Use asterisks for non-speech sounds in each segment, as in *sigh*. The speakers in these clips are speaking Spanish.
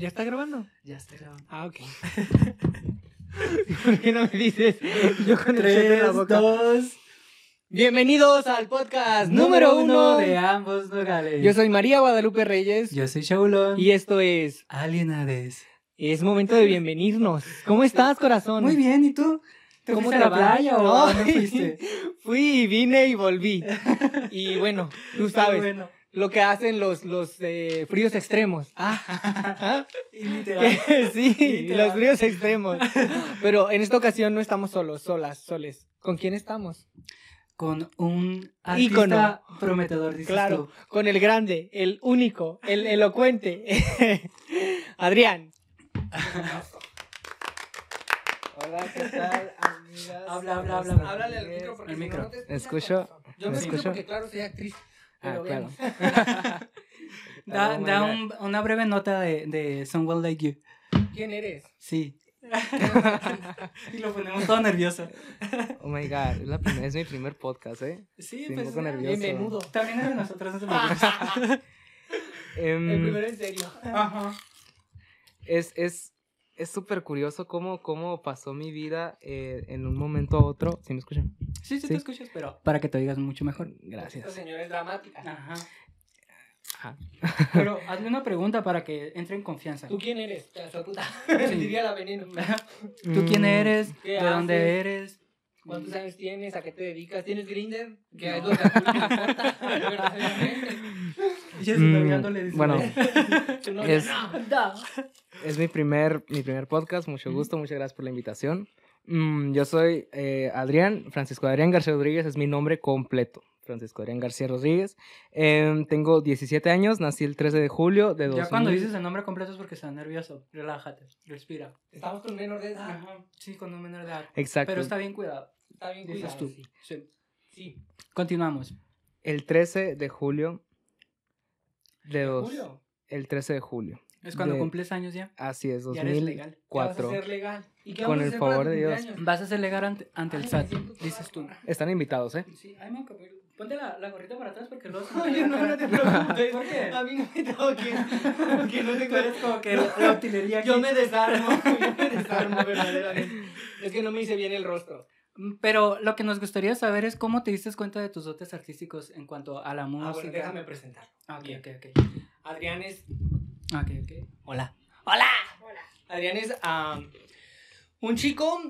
¿Ya está grabando? Ya está grabando. Ah, ok. *laughs* ¿Por qué no me dices? Yo con el en la Tres, boca. dos. Bienvenidos al podcast número uno. de ambos nogales. Yo soy María Guadalupe Reyes Yo soy Shaulon. y esto es Alienades. es momento de bienvenirnos. ¿Cómo estás, corazón? Muy bien, ¿y tú? ¿Te ¿Cómo te a la playa o a dónde Ay, fuiste? Fui, vine y volví. Y bueno, tú *laughs* sabes Bueno. Lo que hacen los los eh, fríos extremos. Ah, *laughs* ¿Ah? *laughs* sí, Literal. los fríos extremos. Pero en esta ocasión no estamos solos, solas, soles. ¿Con quién estamos? Con un artista Ícono. prometedor, dices Claro, tú. con el grande, el único, el elocuente, *laughs* Adrián. Hola, ¿qué tal, amigas? Habla, habla, habla, habla. Háblale al micro porque Al si no, micro. no te escuchas, ¿Escucho? Yo me ¿Me escucho escucho? porque, claro, soy actriz. Ah, claro. *laughs* *laughs* Da, Oh my da un- una breve nota de, de Someone Like You. ¿Quién eres? Sí. *laughs* y lo ponemos todo nervioso. Oh my god, es, la prim- es mi primer podcast, ¿eh? Sí, Sí, pues. un poco nervioso. Bienvenido. También es de nosotros, no. Em, El primero en serio. Ajá. es es es súper curioso cómo, cómo pasó mi vida eh, en un momento a otro. ¿Sí me escuchan? Sí, sí, Sí. te escuchas, pero para que te oigas mucho mejor. Esta Gracias. señora es dramática. Ajá. Ajá. *laughs* Pero hazle una pregunta para que entre en confianza. ¿Tú quién eres? Puta. *laughs* Sí. *laughs* Diría la veneno. ¿Tú quién eres? ¿Qué ¿De dónde haces? eres? ¿Cuántos años tienes? ¿A qué te dedicas? ¿Tienes Grinder? Que es lo que a ti no te importa. verdaderamente. *laughs* Y Mm, no le bueno. *laughs* Es-. Es mi primer, mi primer podcast, mucho gusto, muchas gracias por la invitación. Mm, yo soy eh, Adrián, Francisco Adrián García Rodríguez, es mi nombre completo. Francisco Adrián García Rodríguez. Em, tengo 17 años, nací el 13 de julio de 2000. Ya cuando dices el nombre completo es porque estás nervioso. Relájate, respira. Estamos con un menor de edad. Ajá. Sí, con un menor de edad. Exacto. Pero está bien cuidado. Está bien Dices cuidado. tú. Sí. Sí. sí. Continuamos. El 13 de julio de dos. Julio, El 13 de julio. Es cuando De- cumples años ya. Así es, Ya eres legal. ¿qué vas a 2004. hacer legal? ¿Y qué Con vamos a el hacer favor de Dios. Vas a ser legal ante, ante el Ay, SAT, me siento dices tú. Están invitados, ¿eh? Sí, ay, me acabé- Ponte la, la gorrita para atrás porque se No, yo no, no te *laughs* preocupes. ¿Por qué? A mí no me toques. *laughs* Porque no tengo... eres como que la, la utilería aquí. *laughs* Yo me desarmo. Yo me desarmo verdaderamente. Es que no me hice bien el rostro. Mm, Pero lo que nos gustaría saber es cómo te diste cuenta de tus dotes artísticos en cuanto a la Ah, música. bueno, déjame presentar. Ah, ok, Bien. ok, ok. Adrián es... Ok, ok. Hola. Hola. Adrián es ah, un chico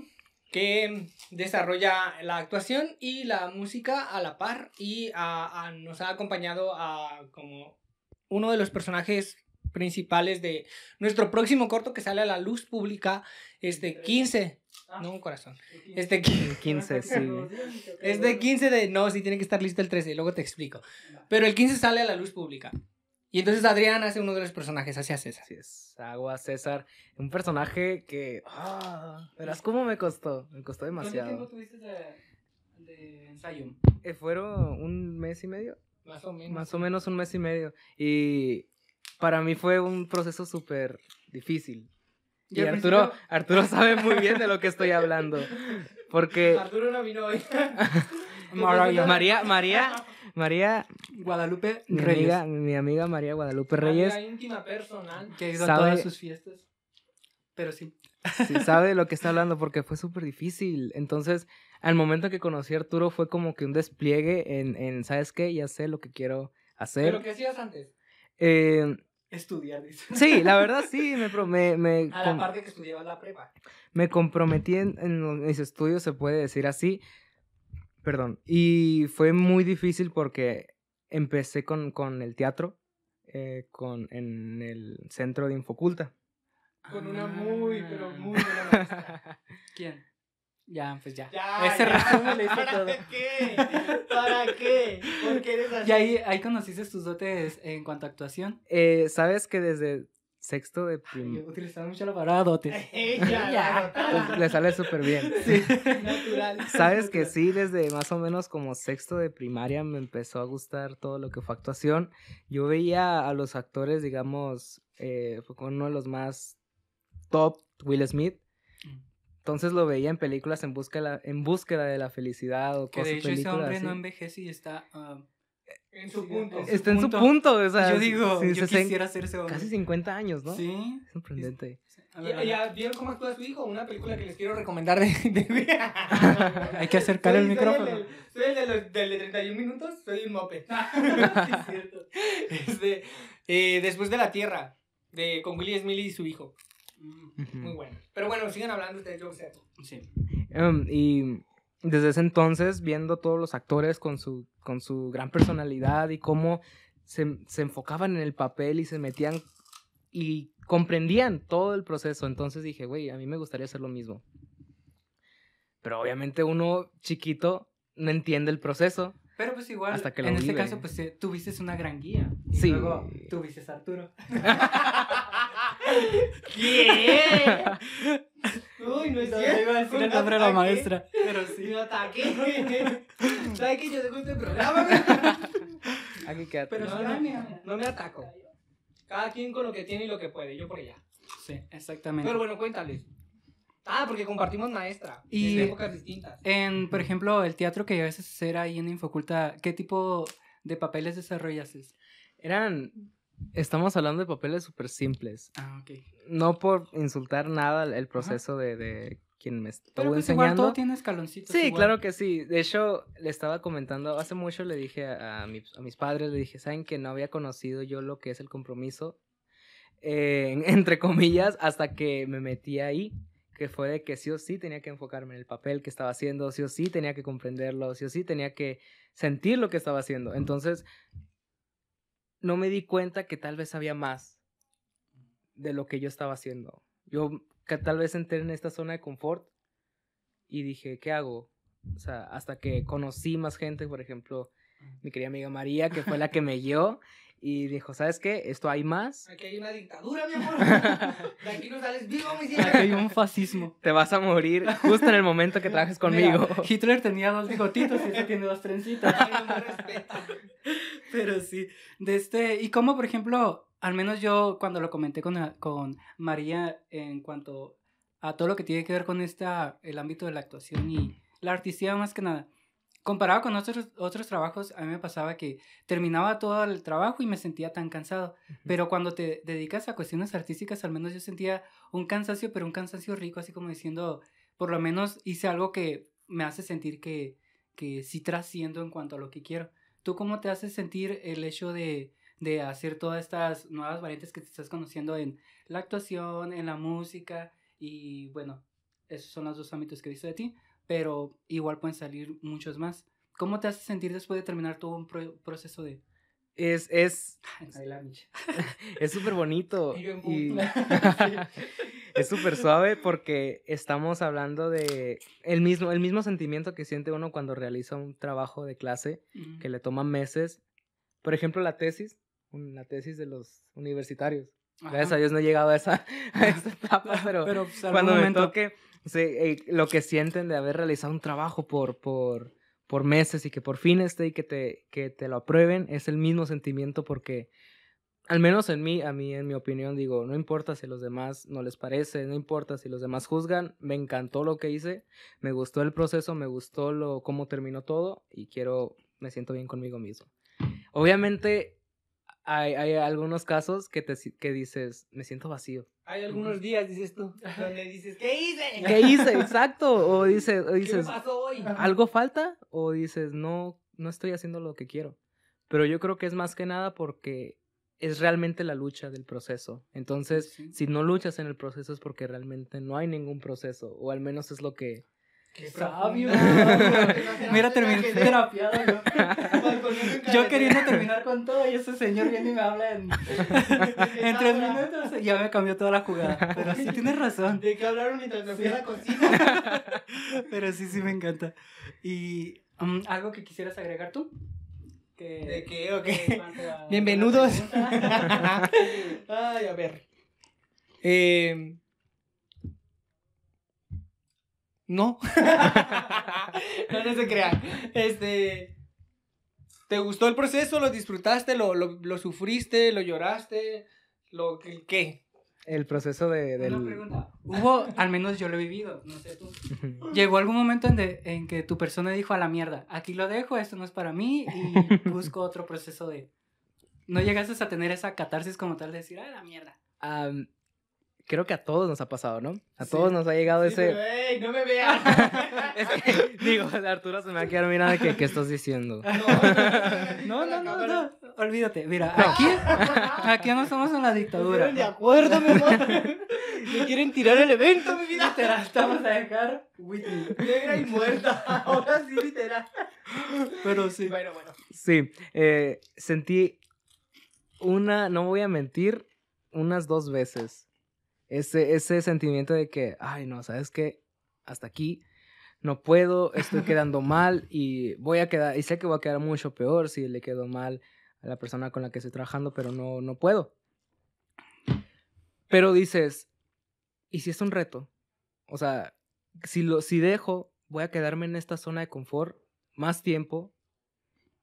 que desarrolla la actuación y la música a la par y ah, ah, nos ha acompañado a como uno de los personajes principales de nuestro próximo corto que sale a la luz pública este 15 no un corazón este qui- El 15, sí. es de 15 de no sí tiene que estar listo el 13 luego te explico pero el 15 sale a la luz pública y entonces Adrián hace uno de los personajes hace a César Así es. Hago a César, un personaje que. Ah, verás cómo me costó. Me costó ¿Cuánto tiempo demasiado. tuviste de, de ensayo? Eh, fueron un mes y medio. más o menos Más o menos un mes y medio. Y para mí fue un proceso súper difícil. Y Arturo, principio- Arturo sabe muy bien de lo que estoy hablando. Porque Arturo no vino hoy. Mariah. María, María, María, Guadalupe mi Reyes. amiga, mi amiga María Guadalupe Reyes, Amiga íntima personal. Que ha ido a sabe- todas sus fiestas. Pero sí. sí sabe de lo que está hablando porque fue súper difícil. Entonces, al momento que conocí a Arturo fue como que un despliegue en, en ¿sabes qué? Ya sé lo que quiero hacer. Pero ¿qué hacías antes? Eh, Estudiar, dice. sí, la *laughs* verdad sí, me, pro- me, me, A la par de que estudiabas la prepa. me comprometí en, mis estudios, se puede decir así. Perdón. Y fue muy difícil porque empecé con, con el teatro eh, con, en el centro de Infoculta. Con una muy, pero Ah. muy buena maestra. *laughs* ¿Quién? Ya, pues ya. Ya, Ese ya. resumen le hizo ¿Para todo. qué? ¿Para qué? ¿Por qué eres así? Y ahí, ahí conociste tus dotes en cuanto a actuación. Eh, Sabes que desde sexto de Yo prim... utilizaba mucho la palabra dotes. *laughs* Ya. *laughs* dotada. pues, le sale súper bien. *laughs* Sí. Natural. Sabes que sí, desde más o menos como sexto de primaria me empezó a gustar todo lo que fue actuación. Yo veía a los actores, digamos, eh, fue con uno de los más top, Will Smith. Entonces lo veía en películas en búsqueda, en búsqueda de la felicidad o Que de cosas hecho ese películas hombre así. no envejece y está ah, En su punto. Está en su punto, o sea, Yo digo, sí, yo sesen- quisiera ser ese hombre. casi 50 años, ¿no? Sí. Es sorprendente. A ver, ¿Ya, a ver. ya vieron cómo actúa su hijo? Una película que les quiero recomendar de... de- *laughs* Hay que acercar Soy- el soy micrófono. del- Soy el de, los, del de 31 minutos, soy un mope. *laughs* Sí, es cierto. Este, eh, Después de la Tierra, de, con Willy Smith y su hijo. Muy bueno. Pero bueno, sigan hablando ustedes, yo sé. Sí. Um, y desde ese entonces, viendo todos los actores con su, con su gran personalidad y cómo se, se enfocaban en el papel y se metían y comprendían todo el proceso, entonces dije, güey, a mí me gustaría hacer lo mismo. Pero obviamente uno chiquito no entiende el proceso. Pero pues igual, Hasta que lo en este caso, pues eh, tuviste una gran guía. Y Sí. luego tuviste a Arturo. *laughs* ¿Qué? Uy, no es No, cierto. iba a decir el Un nombre de la ataque. maestra. Pero sí. Un ataque. *laughs* ¿Sabes que yo dejo este programa? *laughs* Aquí quédate. Pero No, no, mira. no me ataco. Cada quien con lo que tiene y lo que puede, yo por allá. Sí, exactamente. Pero bueno, cuéntales. Ah, porque compartimos maestra. Y- Y épocas distintas. En, por ejemplo, el teatro que a hacer ahí en Infoculta, ¿qué tipo de papeles desarrollaste? Eran, estamos hablando de papeles súper simples. Ah, ok. No por insultar nada el- proceso de, de quien me estuvo Pero pues igual enseñando. todo tiene escaloncitos. Sí, igual. claro que sí. De hecho, le estaba comentando, hace mucho le dije a, a mis, a mis padres, le dije, ¿saben que no había conocido yo lo que es el compromiso? Eh, en- *laughs* entre comillas, hasta que me metí ahí, que fue de que sí o sí tenía que enfocarme en el papel que estaba haciendo, sí o sí tenía que comprenderlo, sí o sí tenía que sentir lo que estaba haciendo. Entonces, no me di cuenta que tal vez había más de lo que yo estaba haciendo. Yo que tal vez entré en esta zona de confort y dije, ¿qué hago? O sea, hasta que conocí más gente, por ejemplo, mi querida amiga María, que fue la que me guió *laughs* y dijo, ¿sabes qué? Esto hay más. Aquí hay una dictadura, mi amor. *laughs* De aquí no sales vivo, mi Aquí hay un fascismo. *laughs* Te vas a morir justo en el momento que trabajes conmigo. Mira, Hitler tenía dos *laughs* bigotitos y este tiene dos trencitas. Ay, no respeta. Pero sí. De este, y como por ejemplo, al menos yo cuando lo comenté con, con María en cuanto a todo lo que tiene que ver con esta, el ámbito de la actuación y la artistía más que nada. Comparado con otros, otros trabajos, a mí me pasaba que terminaba todo el trabajo y me sentía tan cansado. Pero cuando te dedicas a cuestiones artísticas, al menos yo sentía un cansancio, pero un cansancio rico, así como diciendo, por lo menos hice algo que me hace sentir que, que sí trasciendo en cuanto a lo que quiero. ¿Tú cómo te hace sentir el hecho de, de hacer todas estas nuevas variantes que te estás conociendo en la actuación, en la música? Y bueno, esos son los dos ámbitos que he visto de ti, pero igual pueden salir muchos más. ¿Cómo te hace sentir después de terminar todo un pro- proceso de... Es, es, *laughs* *laughs* es súper bonito. Y *laughs* es súper suave porque estamos hablando de el mismo, el mismo sentimiento que siente uno cuando realiza un trabajo de clase que le toma meses. Por ejemplo, la tesis, la tesis de los universitarios. Gracias a Dios no he llegado a esa, *laughs* a esa etapa, *laughs* pero, pero pues, cuando momento- me toque, sí, eh, lo que sienten de haber realizado un trabajo por, por, por meses y que por fin esté y que te, que te lo aprueben, es el mismo sentimiento porque, al menos en mí, a mí, en mi opinión, digo, no importa si a los demás no les parece, no importa si los demás juzgan, me encantó lo que hice, me gustó el proceso, me gustó lo, cómo terminó todo y quiero, me siento bien conmigo mismo. Obviamente, hay, hay algunos casos que, te, que dices, me siento vacío. Hay algunos días, dices tú, donde dices, ¿qué hice? ¿Qué hice? Exacto. O dices, o ¿Qué me dices pasó hoy? ¿algo falta? O dices, no, no estoy haciendo lo que quiero. Pero yo creo que es más que nada porque es realmente la lucha del proceso. Entonces, Sí. si no luchas en el proceso es porque realmente no hay ningún proceso. O al menos es lo que... Qué sabio. *laughs* profundo. Mira, terminé terapiado *laughs* yo. queriendo terminar con todo y ese señor viene y me habla en, *laughs* en tres minutos y ya me cambió toda la jugada. Pero sí tienes razón. ¿De qué hablaron mientras me fui a la cocina? *laughs* Pero sí, sí me encanta. ¿Y um, algo que quisieras agregar tú? Que, ¿De qué o que qué? *laughs* Bienvenidos. Ay, a ver. Eh, no. no, no se crean. Este. ¿Te gustó el proceso? ¿Lo disfrutaste? ¿Lo, lo, lo sufriste? ¿Lo lloraste? ¿Lo qué- qué? el proceso de, Una del... pregunta. Hubo, al menos yo lo he vivido, no sé tú. Llegó algún momento en, de- en que tu persona dijo a la mierda, aquí lo dejo, esto no es para mí y *laughs* busco otro proceso de... No llegaste a tener esa catarsis como tal de decir, ah, la mierda. Am, creo que a todos nos ha pasado, ¿no? A Sí. todos nos ha llegado Sí, ese... ey, no me veas. *laughs* Es que, digo, *laughs* Arturo se me va a quedar mirando de que, ¿qué estás diciendo? *laughs* No, no, no, no. no, olvídate. Mira, aquí, aquí no estamos en la dictadura. de acuerdo, mi amor. Me quieren tirar el evento, mi vida. Literal, estamos a dejar Whitney. Negra y muerta. Ahora sí, literal. Pero sí. Bueno, bueno. Sí, eh, sentí una, no voy a mentir, unas dos veces. Ese, ese sentimiento de que, ay, no, ¿sabes qué? Hasta aquí no puedo, estoy *laughs* quedando mal y voy a quedar, y sé que voy a quedar mucho peor si le quedo mal a la persona con la que estoy trabajando, pero no, no puedo. Pero dices, ¿y si es un reto? O sea, si, lo, si dejo, voy a quedarme en esta zona de confort más tiempo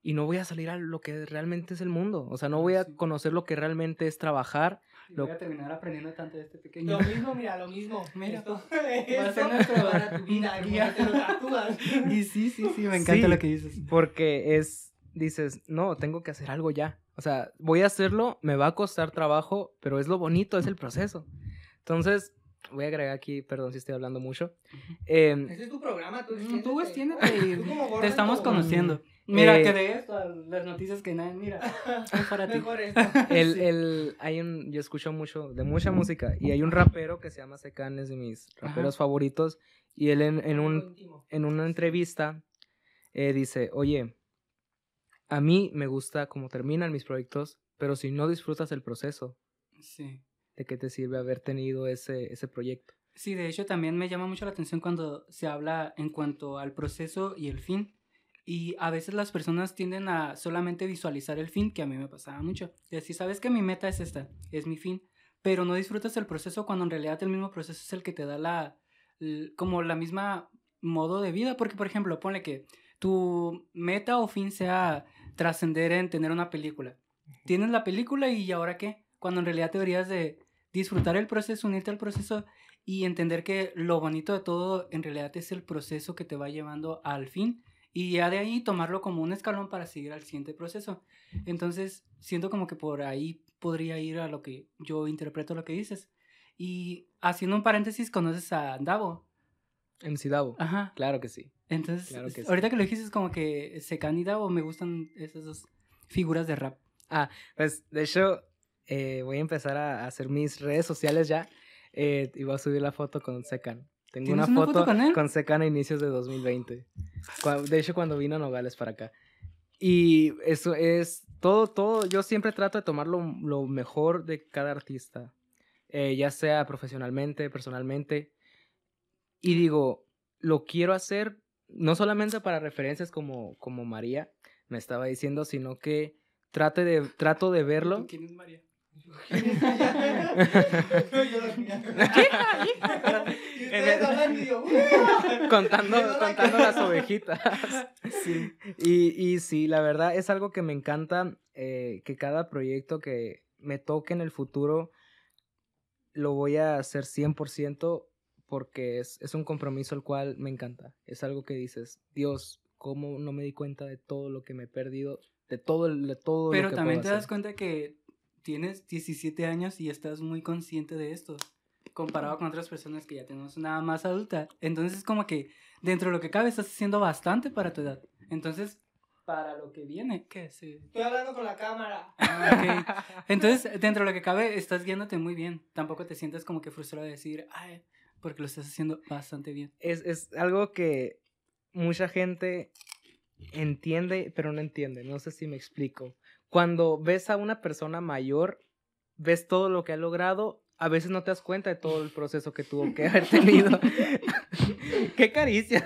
y no voy a salir a lo que realmente es el mundo. O sea, no voy a Sí. conocer lo que realmente es trabajar. Y Voy a terminar aprendiendo tanto de este pequeño. Lo mismo, mira, lo mismo. *laughs* Mira. Esto, *laughs* a ser nuestro para tu vida, *laughs* guía. te lo tatúas. Y sí, sí, sí, me encanta Sí. lo que dices. Porque es, dices, no, tengo que hacer algo ya. O sea, voy a hacerlo, me va a costar trabajo, pero es lo bonito, es el proceso. Entonces, voy a agregar aquí, perdón si estoy hablando mucho. em, Ese es tu programa, tú Mm, Tú extiéndete. extiéndete Tú como gordo te estamos conociendo. Mira, Eh, que de esto, a las noticias que nadie mira. *laughs* Es para ti. Mejor esto. *laughs* el, el, hay un, yo escucho mucho, de mucha música, y hay un rapero que se llama Secan, es de mis raperos favoritos, y él en, en un, en una entrevista eh, dice, oye, a mí me gusta cómo terminan mis proyectos, pero si no disfrutas el proceso, Sí. ¿de qué te sirve haber tenido ese, ese proyecto? Sí, de hecho también me llama mucho la atención cuando se habla en cuanto al proceso y el fin. Y a veces las personas tienden a solamente visualizar el fin, que a mí me pasaba mucho. Decir, sabes que mi meta es esta, es mi fin, pero no disfrutas el proceso cuando en realidad el mismo proceso es el que te da la, como la misma modo de vida. Porque, por ejemplo, ponle que tu meta o fin sea trascender en tener una película. Tienes la película y ¿ahora qué? Cuando en realidad deberías de disfrutar el proceso, unirte al proceso y entender que lo bonito de todo en realidad es el proceso que te va llevando al fin y ya de ahí tomarlo como un escalón para seguir al siguiente proceso. Entonces, siento como que por ahí podría ir a lo que yo interpreto lo que dices. Y haciendo un paréntesis, conoces a Davo. MC Davo. Ajá. Claro que sí. Entonces, Claro que sí. ahorita que lo dijiste es como que Secan y Davo me gustan esas dos figuras de rap. Pues, de hecho, eh, voy a empezar a hacer mis redes sociales ya, eh, y voy a subir la foto con Secan. Tengo una ¿Tienes una foto, foto con él? con Secan a inicios de 2020. Cua- De hecho, cuando vino a Nogales para acá. Y eso es todo, todo. Yo siempre trato de tomar lo, lo mejor de cada artista, eh, ya sea profesionalmente, personalmente. Y digo, lo quiero hacer no solamente para referencias como, como María me estaba diciendo, sino que trate de, trato de verlo. ¿Quién es María? *laughs* *laughs* Yo *laughs* "Uh". *laughs* contando, *laughs* contando las ovejitas. *laughs* Sí. Y, y sí, la verdad es algo que me encanta, eh, que cada proyecto que me toque en el futuro lo voy a hacer 100% porque es, es un compromiso el cual me encanta. Es algo que dices, Dios, ¿cómo no me di cuenta de todo lo que me he perdido? De todo, el- de todo Pero lo que también te das hacer? cuenta que tienes 17 años y estás muy consciente de esto, comparado con otras personas que ya tenemos una más adulta. Entonces, como que dentro de lo que cabe, estás haciendo bastante para tu edad. Entonces, para lo que viene, ¿qué? Sí. Estoy hablando con la cámara. Ah. *laughs* Entonces, dentro de lo que cabe, estás guiándote muy bien. Tampoco te sientes como que frustrado de decir, ay, porque lo estás haciendo bastante bien. es, es algo que mucha gente entiende, pero no entiende. No sé si me explico. Cuando ves a una persona mayor, ves todo lo que ha logrado, a veces no te das cuenta de todo el proceso que tuvo que haber tenido. *laughs* ¡Qué caricia!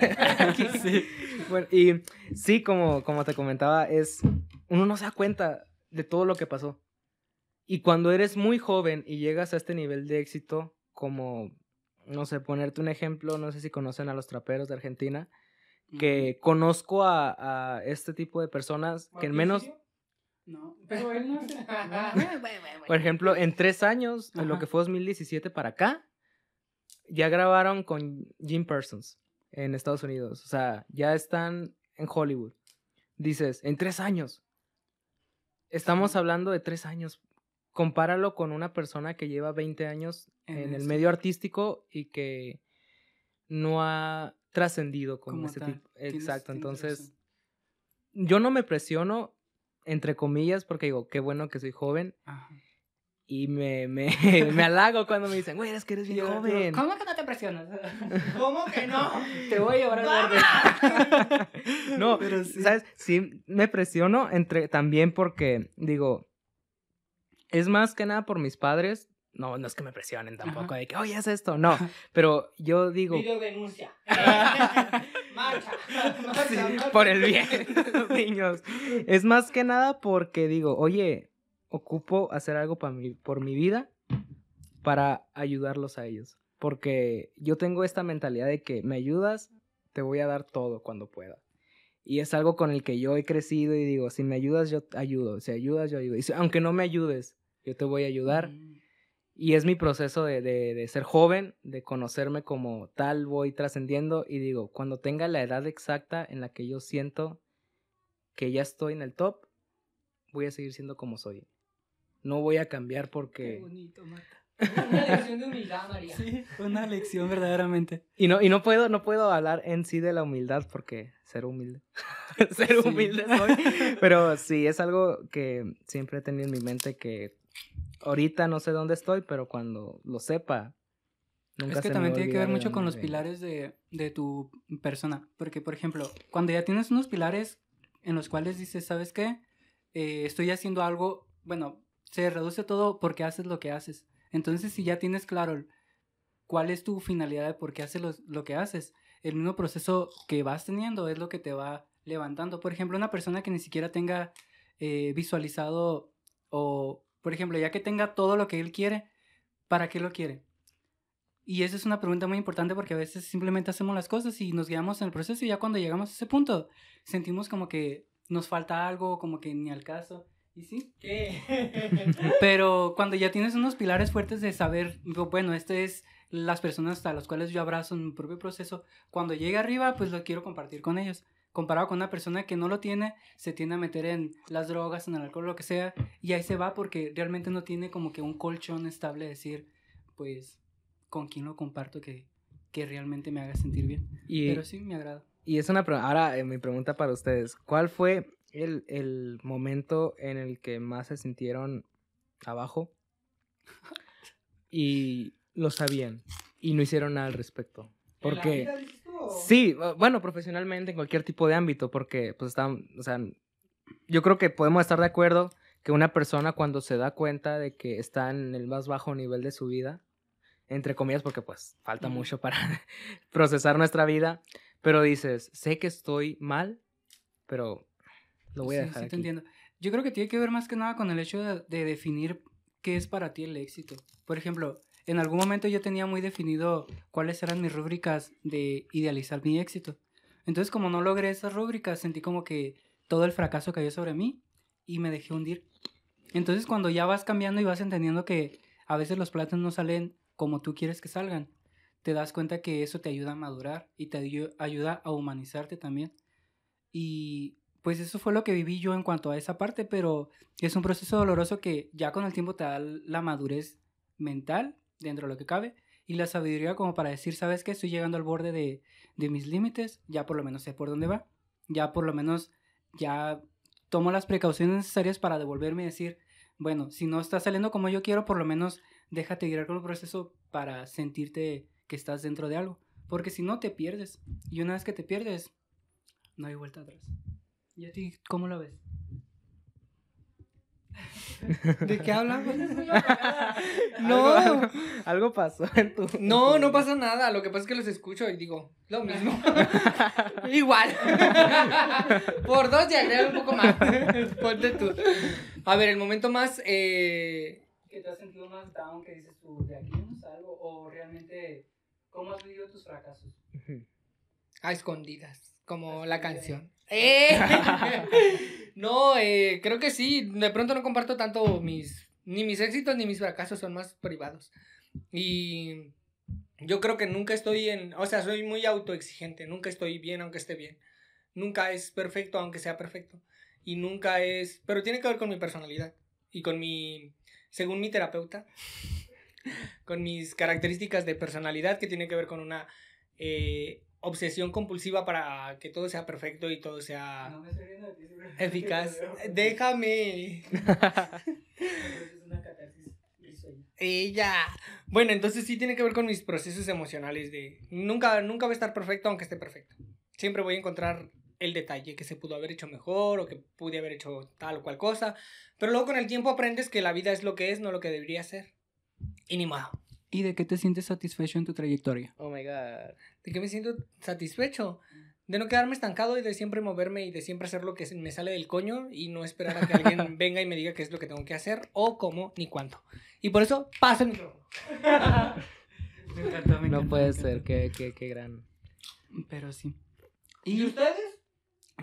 Sí. Bueno, y sí, como, como te comentaba, es uno no se da cuenta de todo lo que pasó. Y cuando eres muy joven y llegas a este nivel de éxito, como, no sé, ponerte un ejemplo, no sé si conocen a los traperos de Argentina, que conozco a, a este tipo de personas que en menos... No, *laughs* pero él no hace. *laughs* Por ejemplo, en tres años, en lo que fue 2017 para acá, ya grabaron con Jim Parsons en Estados Unidos. O sea, ya están en Hollywood. Dices, en tres años. Estamos Sí. hablando de tres años. Compáralo con una persona que lleva 20 años En en, el medio artístico y que no ha trascendido como, Como ese tal. tipo. Exacto. Entonces, yo no me presiono, entre comillas, porque digo, qué bueno que soy joven. Ajá. Y me, me, *laughs* me halago cuando me dicen, güey, es que eres bien joven. ¿Cómo que no te presionas? *laughs* ¿Cómo que no? te voy a llevar al *laughs* no, Pero sí. ¿sabes? Sí, me presiono entre, también porque, digo, es más que nada por mis padres. No, no es que me presionen tampoco, Ajá. de que, oye, haz esto. No, pero yo digo, Video denuncia. *laughs* marcha. *laughs* Marcha, sí, marcha. por el bien de los niños. Es más que nada porque digo, oye, ocupo hacer algo para mi, por mi vida para ayudarlos a ellos. Porque yo tengo esta mentalidad de que me ayudas, te voy a dar todo cuando pueda. Y es algo con el que yo he crecido y digo, si me ayudas, yo te ayudo. Si ayudas, yo ayudo. Y si- aunque no me ayudes, yo te voy a ayudar. Mm. Y es mi proceso de, de- de ser joven, de conocerme como tal, voy trascendiendo y digo, cuando tenga la edad exacta en la que yo siento que ya estoy en el top, voy a seguir siendo como soy. No voy a cambiar Qué porque... bonito, Marta. Una lección de humildad, María. Sí, una lección verdaderamente. Y no, y no puedo, no puedo hablar en sí de la humildad porque ser humilde. *laughs* ser Sí. humilde soy. *laughs* Pero sí, es algo que siempre he tenido en mi mente que ahorita no sé dónde estoy, pero cuando lo sepa, nunca es que se también tiene que ver mucho con los pilares de, de tu persona. Porque, por ejemplo, cuando ya tienes unos pilares en los cuales dices, ¿sabes qué? Eh, estoy haciendo algo, bueno, se reduce todo porque haces lo que haces. Entonces, si ya tienes claro cuál es tu finalidad de por qué haces los- lo que haces, el mismo proceso que vas teniendo es lo que te va levantando. Por ejemplo, una persona que ni siquiera tenga eh, visualizado o, por ejemplo, ya que tenga todo lo que él quiere, ¿para qué lo quiere? Y esa es una pregunta muy importante porque a veces simplemente hacemos las cosas y nos guiamos en el proceso y ya cuando llegamos a ese punto sentimos como que nos falta algo, como que ni al caso. Y sí, ¿Qué? *laughs* *laughs* pero cuando ya tienes unos pilares fuertes de saber, bueno, este es las personas a las cuales yo abrazo en mi propio proceso, cuando llegue arriba, pues lo quiero compartir con ellos. Comparado con una persona que no lo tiene, se tiende a meter en las drogas, en el alcohol, lo que sea, y ahí se va porque realmente no tiene como que un colchón estable de decir, pues, con quién lo comparto que, que realmente me haga sentir bien. Y, Pero sí, me agrada. y es una pregunta, ahora eh, mi pregunta para ustedes, ¿cuál fue el, el momento en el que más se sintieron abajo *laughs* y lo sabían y no hicieron nada al respecto? Porque... Sí, bu- bueno, profesionalmente en cualquier tipo de ámbito, porque pues están, o sea, yo creo que podemos estar de acuerdo que una persona cuando se da cuenta de que está en el más bajo nivel de su vida, entre comillas, porque pues falta mucho para *laughs* procesar nuestra vida, pero dices, sé que estoy mal, pero lo voy a Sí, dejar sí te aquí. entiendo. Yo creo que tiene que ver más que nada con el hecho de, de definir qué es para ti el éxito. Por ejemplo, en algún momento yo tenía muy definido cuáles eran mis rúbricas de idealizar mi éxito. Entonces, como no logré esas rúbricas, sentí como que todo el fracaso cayó sobre mí y me dejé hundir. Entonces, cuando ya vas cambiando y vas entendiendo que a veces los platos no salen como tú quieres que salgan, te das cuenta que eso te ayuda a madurar y te ayu- ayuda a humanizarte también. Y pues eso fue lo que viví yo en cuanto a esa parte, pero es un proceso doloroso que ya con el tiempo te da la madurez mental dentro de lo que cabe y la sabiduría como para decir, sabes que estoy llegando al borde de, de mis límites, ya por lo menos sé por dónde va, ya por lo menos ya tomo las precauciones necesarias para devolverme y decir, bueno, si no está saliendo como yo quiero, por lo menos déjate guiar con el proceso para sentirte que estás dentro de algo, porque si no te pierdes y una vez que te pierdes, no hay vuelta atrás. ¿Y a ti cómo lo ves? ¿De qué hablamos? No. algo, algo pasó en tu... No, no pasa nada. Lo que pasa es que los escucho y digo, lo mismo. *laughs* Igual. Por dos ya agrego un poco más. Ponte tú. A ver, el momento más. Eh... ¿Que te has sentido más down que dices tú, de aquí no salgo? ¿O realmente cómo has vivido tus fracasos? A escondidas, como la canción. *laughs* ¡Eh! *laughs* no, eh, creo que sí. De pronto no comparto tanto mis. Ni mis éxitos ni mis fracasos son más privados. Y yo creo que nunca estoy en. O sea, soy muy autoexigente. Nunca estoy bien aunque esté bien. Nunca es perfecto aunque sea perfecto. Y nunca es. Pero tiene que ver con mi personalidad. Y con mi. Según mi terapeuta. *laughs* con mis características de personalidad que tiene que ver con una. Eh, obsesión compulsiva para que todo sea perfecto y todo sea No me estoy de ti, eficaz. *laughs* Déjame. *laughs* Ella. Bueno, entonces sí tiene que ver con mis procesos emocionales de nunca nunca va a estar perfecto aunque esté perfecto. Siempre voy a encontrar el detalle que se pudo haber hecho mejor o que pude haber hecho tal o cual cosa, pero luego con el tiempo aprendes que la vida es lo que es, no lo que debería ser. Y ni modo. ¿Y de qué te sientes satisfecho en tu trayectoria? Oh my god. ¿De qué me siento satisfecho? De no quedarme estancado y de siempre moverme y de siempre hacer lo que me sale del coño y no esperar a que alguien *laughs* venga y me diga qué es lo que tengo que hacer o cómo ni cuánto. Y por eso paso el micrófono. *laughs* Me encantó, me No encantó, puede me ser, qué, qué, qué gran. Pero sí. ¿Y Y ustedes?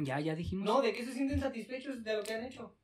ya, ya dijimos. No, ¿de qué se sienten satisfechos de lo que han hecho?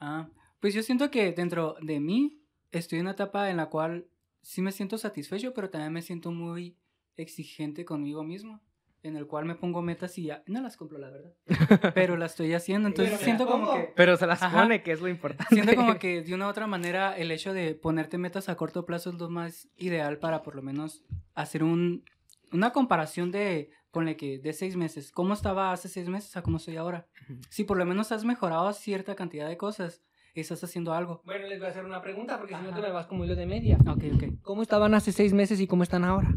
Ah, pues yo siento que dentro de mí estoy en una etapa en la cual sí me siento satisfecho, pero también me siento muy exigente conmigo mismo, en el cual me pongo metas y ya no las cumplo, la verdad, *laughs* pero las estoy haciendo, entonces siento como que Pero se las Ajá. pone, que es lo importante. siento como que *laughs* de una u otra manera el hecho de ponerte metas a corto plazo es lo más ideal para por lo menos hacer un una comparación de ponle que de seis meses, cómo estaba hace seis meses a cómo estoy ahora. Si por lo menos has mejorado cierta cantidad de cosas, estás haciendo algo. Bueno, les voy a hacer una pregunta porque si no Ajá. te me vas como hilo de media. Ok, ok. ¿Cómo estaban hace seis meses y cómo están ahora?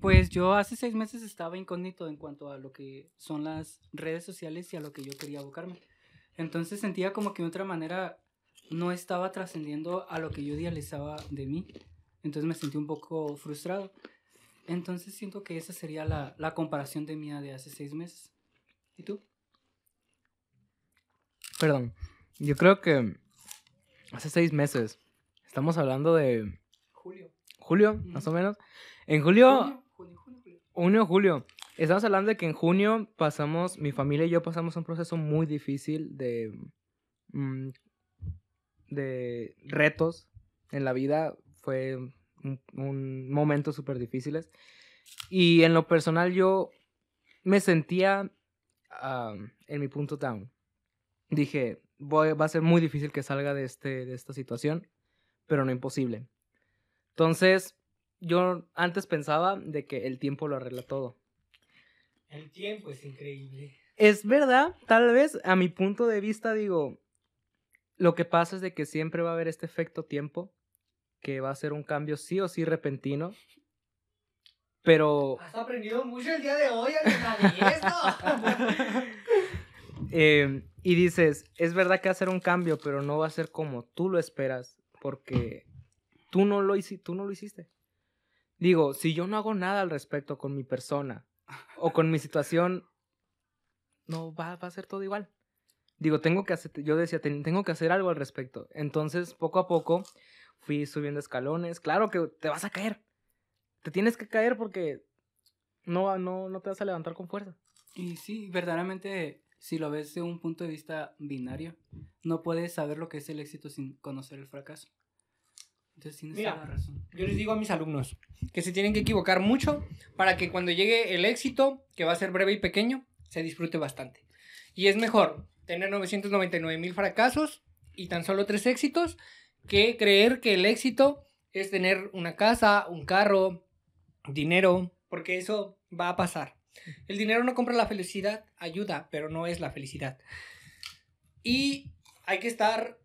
Pues yo hace seis meses estaba incógnito en cuanto a lo que son las redes sociales y a lo que yo quería abocarme. Entonces sentía como que de otra manera no estaba trascendiendo a lo que yo idealizaba de mí. Entonces me sentí un poco frustrado. Entonces siento que esa sería la, la comparación de mía de hace seis meses. ¿Y tú? Perdón, yo creo que hace seis meses, estamos hablando de... Julio. Julio, más o menos. En julio, Junio julio. Estamos hablando de que en junio pasamos, mi familia y yo pasamos un proceso muy difícil de, mm, de retos en la vida. Fue un, momento súper difíciles. Y en lo personal yo me sentía uh, en mi punto down. Dije, voy, va a ser muy difícil que salga de, este, de esta situación, pero no imposible. Entonces, yo antes pensaba de que el tiempo lo arregla todo. El tiempo es increíble. Es verdad, tal vez a mi punto de vista digo, lo que pasa es de que siempre va a haber este efecto tiempo, que va a ser un cambio sí o sí repentino, pero Has aprendido mucho el día de hoy, esto. eh, y dices, es verdad que va a ser un cambio, pero no va a ser como tú lo esperas, porque tú no lo, tú no lo hiciste. Digo, si yo no hago nada al respecto con mi persona o con mi situación, no va, va a ser todo igual. Digo, tengo que hacer, yo decía, "Ten- tengo que hacer algo al respecto. Entonces, poco a poco, fui subiendo escalones. Claro que te vas a caer. Te tienes que caer porque no, no, no te vas a levantar con fuerza. Y sí, verdaderamente, si lo ves de un punto de vista binario, no puedes saber lo que es el éxito sin conocer el fracaso. Entonces tienes Mira. toda la razón. Yo les digo a mis alumnos que se tienen que equivocar mucho para que cuando llegue el éxito, que va a ser breve y pequeño, se disfrute bastante. Y es mejor tener 999 mil fracasos y tan solo tres éxitos que creer que el éxito es tener una casa, un carro, dinero, porque eso va a pasar. El dinero no compra la felicidad, ayuda, pero no es la felicidad. Y hay que estar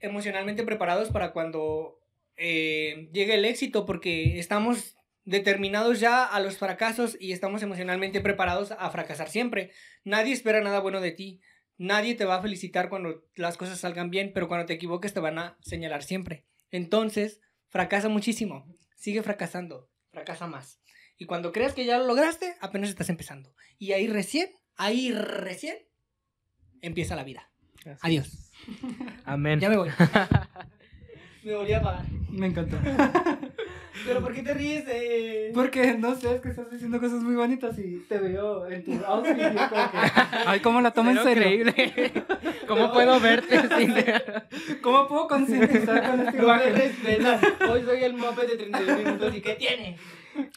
emocionalmente preparados para cuando eh, llegue el éxito, porque estamos determinados ya a los fracasos y estamos emocionalmente preparados a fracasar siempre. Nadie espera nada bueno de ti. Nadie te va a felicitar cuando las cosas salgan bien, pero cuando te equivoques te van a señalar siempre. Entonces, fracasa muchísimo. Sigue fracasando. Fracasa más. Y cuando creas que ya lo lograste, apenas estás empezando. Y ahí recién, ahí recién, empieza la vida. Adiós. Amén. Ya me voy. *laughs* me volví a apagar. Me encantó. *laughs* ¿Pero por qué te ríes? Eh? Porque, no sé, es que estás diciendo cosas muy bonitas y te veo en tu outfit. *laughs* Ay, ¿cómo la tomo en serio? increíble. *laughs* ¿Cómo puedo verte sin ¿Cómo puedo concientizar con este No me imagen? respeta. Hoy soy el mope de 32 minutos. ¿Y qué tiene?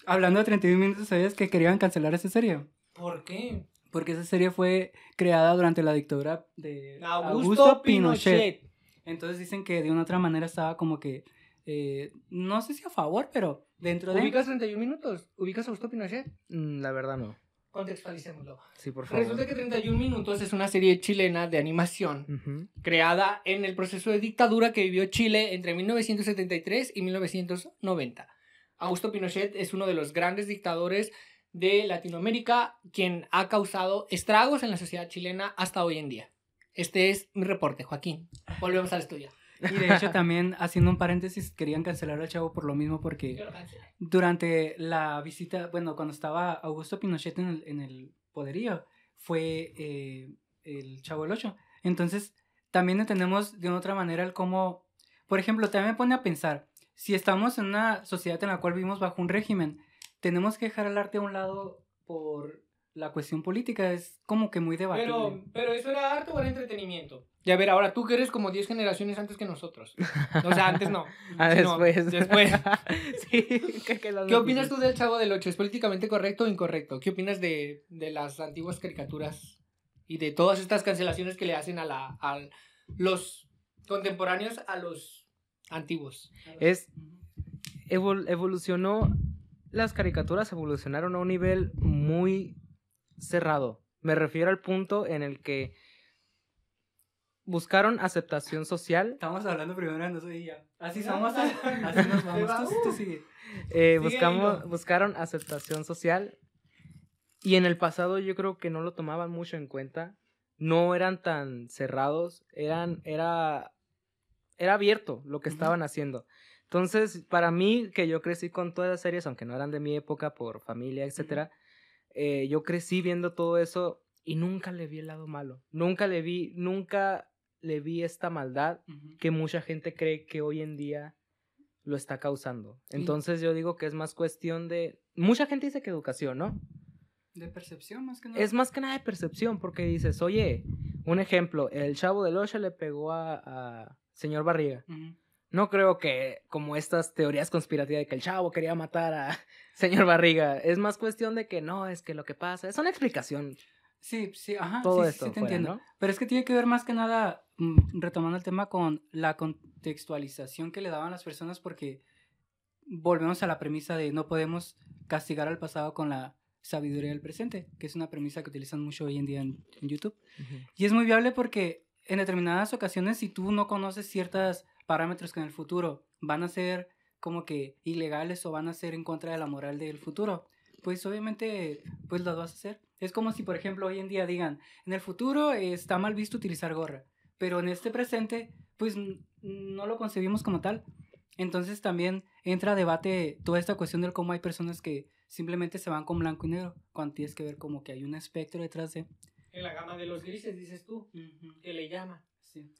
Hablando de 31 minutos, ¿sabías que querían cancelar esa serie? ¿Por qué? Porque esa serie fue creada durante la dictadura de Augusto, Pinochet. Entonces dicen que de una otra manera estaba como que, eh, no sé si a favor, pero dentro de... ¿Ubicas 31 minutos? ¿Ubicas a Augusto Pinochet? Mm, La verdad no. Contextualicémoslo. Sí, por favor. Resulta que 31 minutos es una serie chilena de animación Ujú. creada en el proceso de dictadura que vivió Chile entre 1973 y 1990. Augusto Pinochet es uno de los grandes dictadores de Latinoamérica, quien ha causado estragos en la sociedad chilena hasta hoy en día. Este es mi reporte, Joaquín. Volvemos al estudio. Y de hecho también, haciendo un paréntesis, querían cancelar al chavo por lo mismo porque durante la visita, bueno, cuando estaba Augusto Pinochet en el, en el poderío, fue eh, el Chavo el 8. Entonces, también entendemos de una otra manera el cómo, por ejemplo, también me pone a pensar, si estamos en una sociedad en la cual vivimos bajo un régimen, tenemos que dejar el arte a un lado por la cuestión política, es como que muy debatible. Pero, pero eso era arte o era entretenimiento. Y a ver, ahora tú que eres como 10 generaciones antes que nosotros. O sea, antes no. *laughs* Ah, sino después. después. *laughs* sí, que, ¿Qué opinas tú del Chavo del 8? ¿Es políticamente correcto o incorrecto? ¿Qué opinas de, de las antiguas caricaturas y de todas estas cancelaciones que le hacen a, la, a los contemporáneos a los antiguos? Es- Evol- evolucionó, las caricaturas evolucionaron a un nivel muy cerrado. Me refiero al punto en el que buscaron aceptación social, Estamos hablando primero de nosotros y ya. Así somos, así nos vamos. Tú, tú sigue. eh, Sigue buscamos, buscaron aceptación social y en el pasado yo creo que no lo tomaban mucho en cuenta, no eran tan cerrados, eran, era, era abierto lo que estaban haciendo. Entonces, para mí, que yo crecí con todas las series, aunque no eran de mi época por familia, etcétera, eh, yo crecí viendo todo eso y nunca le vi el lado malo. Nunca le vi, nunca le vi esta maldad que mucha gente cree que hoy en día lo está causando. Sí. Entonces yo digo que es más cuestión de... Mucha gente dice que educación, ¿no? De percepción más que nada. Es más que nada de percepción, porque dices, oye, un ejemplo, el chavo del Ocho le pegó a, a señor Barriga. No creo que como estas teorías conspirativas de que el chavo quería matar a *laughs* señor Barriga. Es más cuestión de que no, es que lo que pasa es una explicación. Sí, sí, ajá. Todo sí, esto sí te fuera, entiendo. ¿no? Pero es que tiene que ver más que nada, mm, retomando el tema, con la contextualización que le daban las personas, porque volvemos a la premisa de no podemos castigar al pasado con la sabiduría del presente, que es una premisa que utilizan mucho hoy en día en, en YouTube. Y es muy viable porque en determinadas ocasiones, si tú no conoces ciertos parámetros que en el futuro van a ser como que ilegales o van a ser en contra de la moral del futuro, pues obviamente pues las vas a hacer. Es como si, por ejemplo, hoy en día digan, en el futuro está mal visto utilizar gorra, pero en este presente pues no lo concebimos como tal. Entonces también entra a debate toda esta cuestión del cómo hay personas que simplemente se van con blanco y negro, cuando tienes que ver como que hay un espectro detrás de... En la gama de los grises, dices tú, que le llama. Sí.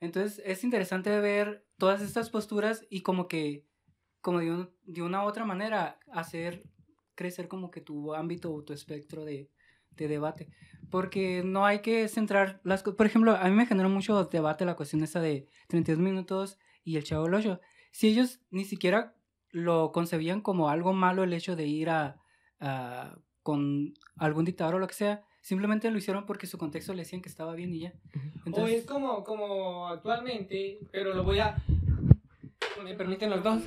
Entonces es interesante ver todas estas posturas y como que, como de, un- de una u otra manera, hacer crecer como que tu ámbito o tu espectro de, de debate. Porque no hay que centrar las cosas. Por ejemplo, a mí me generó mucho debate la cuestión esa de 32 minutos y el Chavo del. Si ellos ni siquiera lo concebían como algo malo el hecho de ir a, a- con algún dictador o lo que sea, simplemente lo hicieron porque su contexto le decían que estaba bien y ya. o Entonces, es como, como actualmente, pero lo voy a... ¿Me permiten los dos?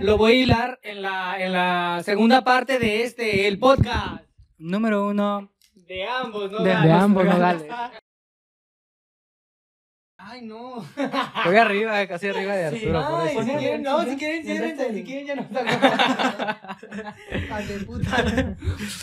Lo voy a hilar en la, en la segunda parte de este, el podcast. número uno, De ambos, ¿no? De- De ambos, no dale. *laughs* Ay, no. Estoy arriba, casi arriba de Sí, Arturo, por Ay, eso. si quieren, no, si quieren, ya ciérrense, está. si quieren, ya no. Ay, de puta.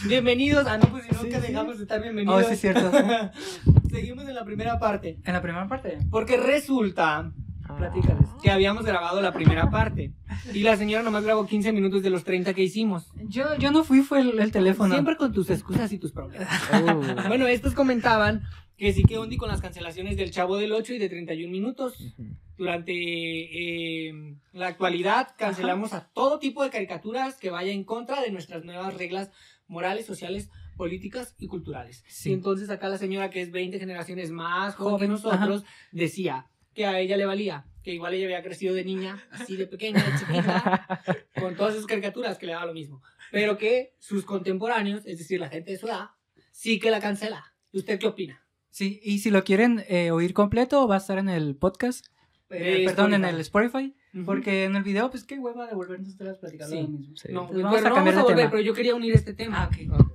Bienvenidos. Ah, no, pues si Sí, nunca sí. dejamos de estar Oh, bienvenidos. sí, es cierto. *laughs* Seguimos en la primera parte. En la primera parte, Porque resulta Ah. platícales. que habíamos grabado la primera parte. Y la señora nomás grabó 15 minutos de los 30 que hicimos. Yo, yo no fui, fue el, el teléfono. Siempre con tus excusas y tus problemas. Uh. Bueno, estos comentaban que sí que ondi con las cancelaciones del Chavo del 8 y de 31 minutos. Durante eh, la actualidad cancelamos a todo tipo de caricaturas que vaya en contra de nuestras nuevas reglas morales, sociales, políticas y culturales. Sí. Y entonces acá la señora que es 20 generaciones más joven que nosotros decía que a ella le valía, que igual ella había crecido de niña, así de pequeña, de chiquita, *laughs* con todas esas caricaturas que le daba lo mismo. Pero que sus contemporáneos, es decir, la gente de su edad, sí que la cancela. ¿Usted qué opina? Sí, y si lo quieren eh, oír completo, va a estar en el podcast. eh, Eh, perdón, en el Spotify. Porque en el video, pues qué hueva de volvernos a platicando Sí. lo mismo. Sí. No, Entonces, pero vamos a no cambiar de volver, tema. pero yo quería unir este tema. Ah, ok.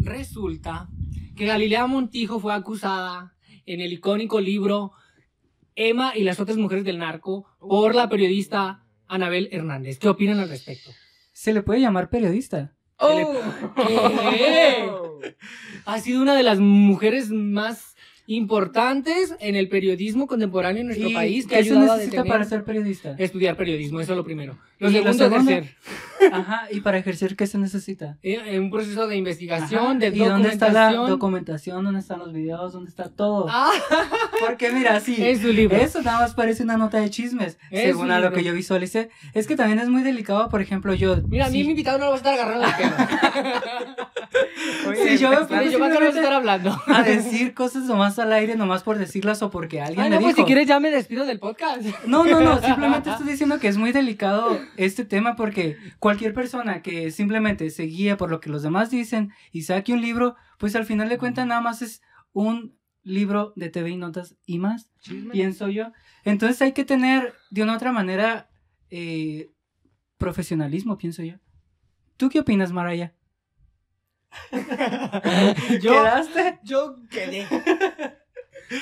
Resulta que Galilea Montijo fue acusada en el icónico libro Emma y las otras mujeres del narco por la periodista Anabel Hernández. ¿Qué opinan al respecto? Se le puede llamar periodista. Oh, ¿Qué? *laughs* Ha sido una de las mujeres más importantes en el periodismo contemporáneo en nuestro ¿Y país que qué se a necesita detener- para ser periodista? estudiar periodismo, eso es lo primero. Lo ¿Y lo segundo, segundo? Ajá, y para ejercer, ¿qué se necesita? *laughs* En un proceso de investigación, Ajá, de ¿Y dónde está la documentación. documentación? ¿Dónde están los videos? ¿Dónde está todo? Ah, *laughs* Porque mira, sí. en su libro. Eso nada más parece una nota de chismes, Es según a lo que yo visualicé. Es que también es muy delicado, por ejemplo, yo... Mira, a mí mi invitado no lo va a estar agarrando el pelo. Sí, yo me pongo yo no a estar hablando. a decir cosas nomás al aire, nomás por decirlas o porque alguien Ay, me no, pues dijo. si quieres ya me despido del podcast. No, no, no, *laughs* simplemente estoy diciendo que es muy delicado este tema porque cualquier persona que simplemente se guíe por lo que los demás dicen y saque un libro, pues al final de cuentas nada más es un libro de TV y notas y más, pienso yo. Entonces hay que tener de una u otra manera eh, profesionalismo, pienso yo. ¿Tú qué opinas, Maraya? *laughs* *laughs* yo, ¿Quedaste? yo quedé.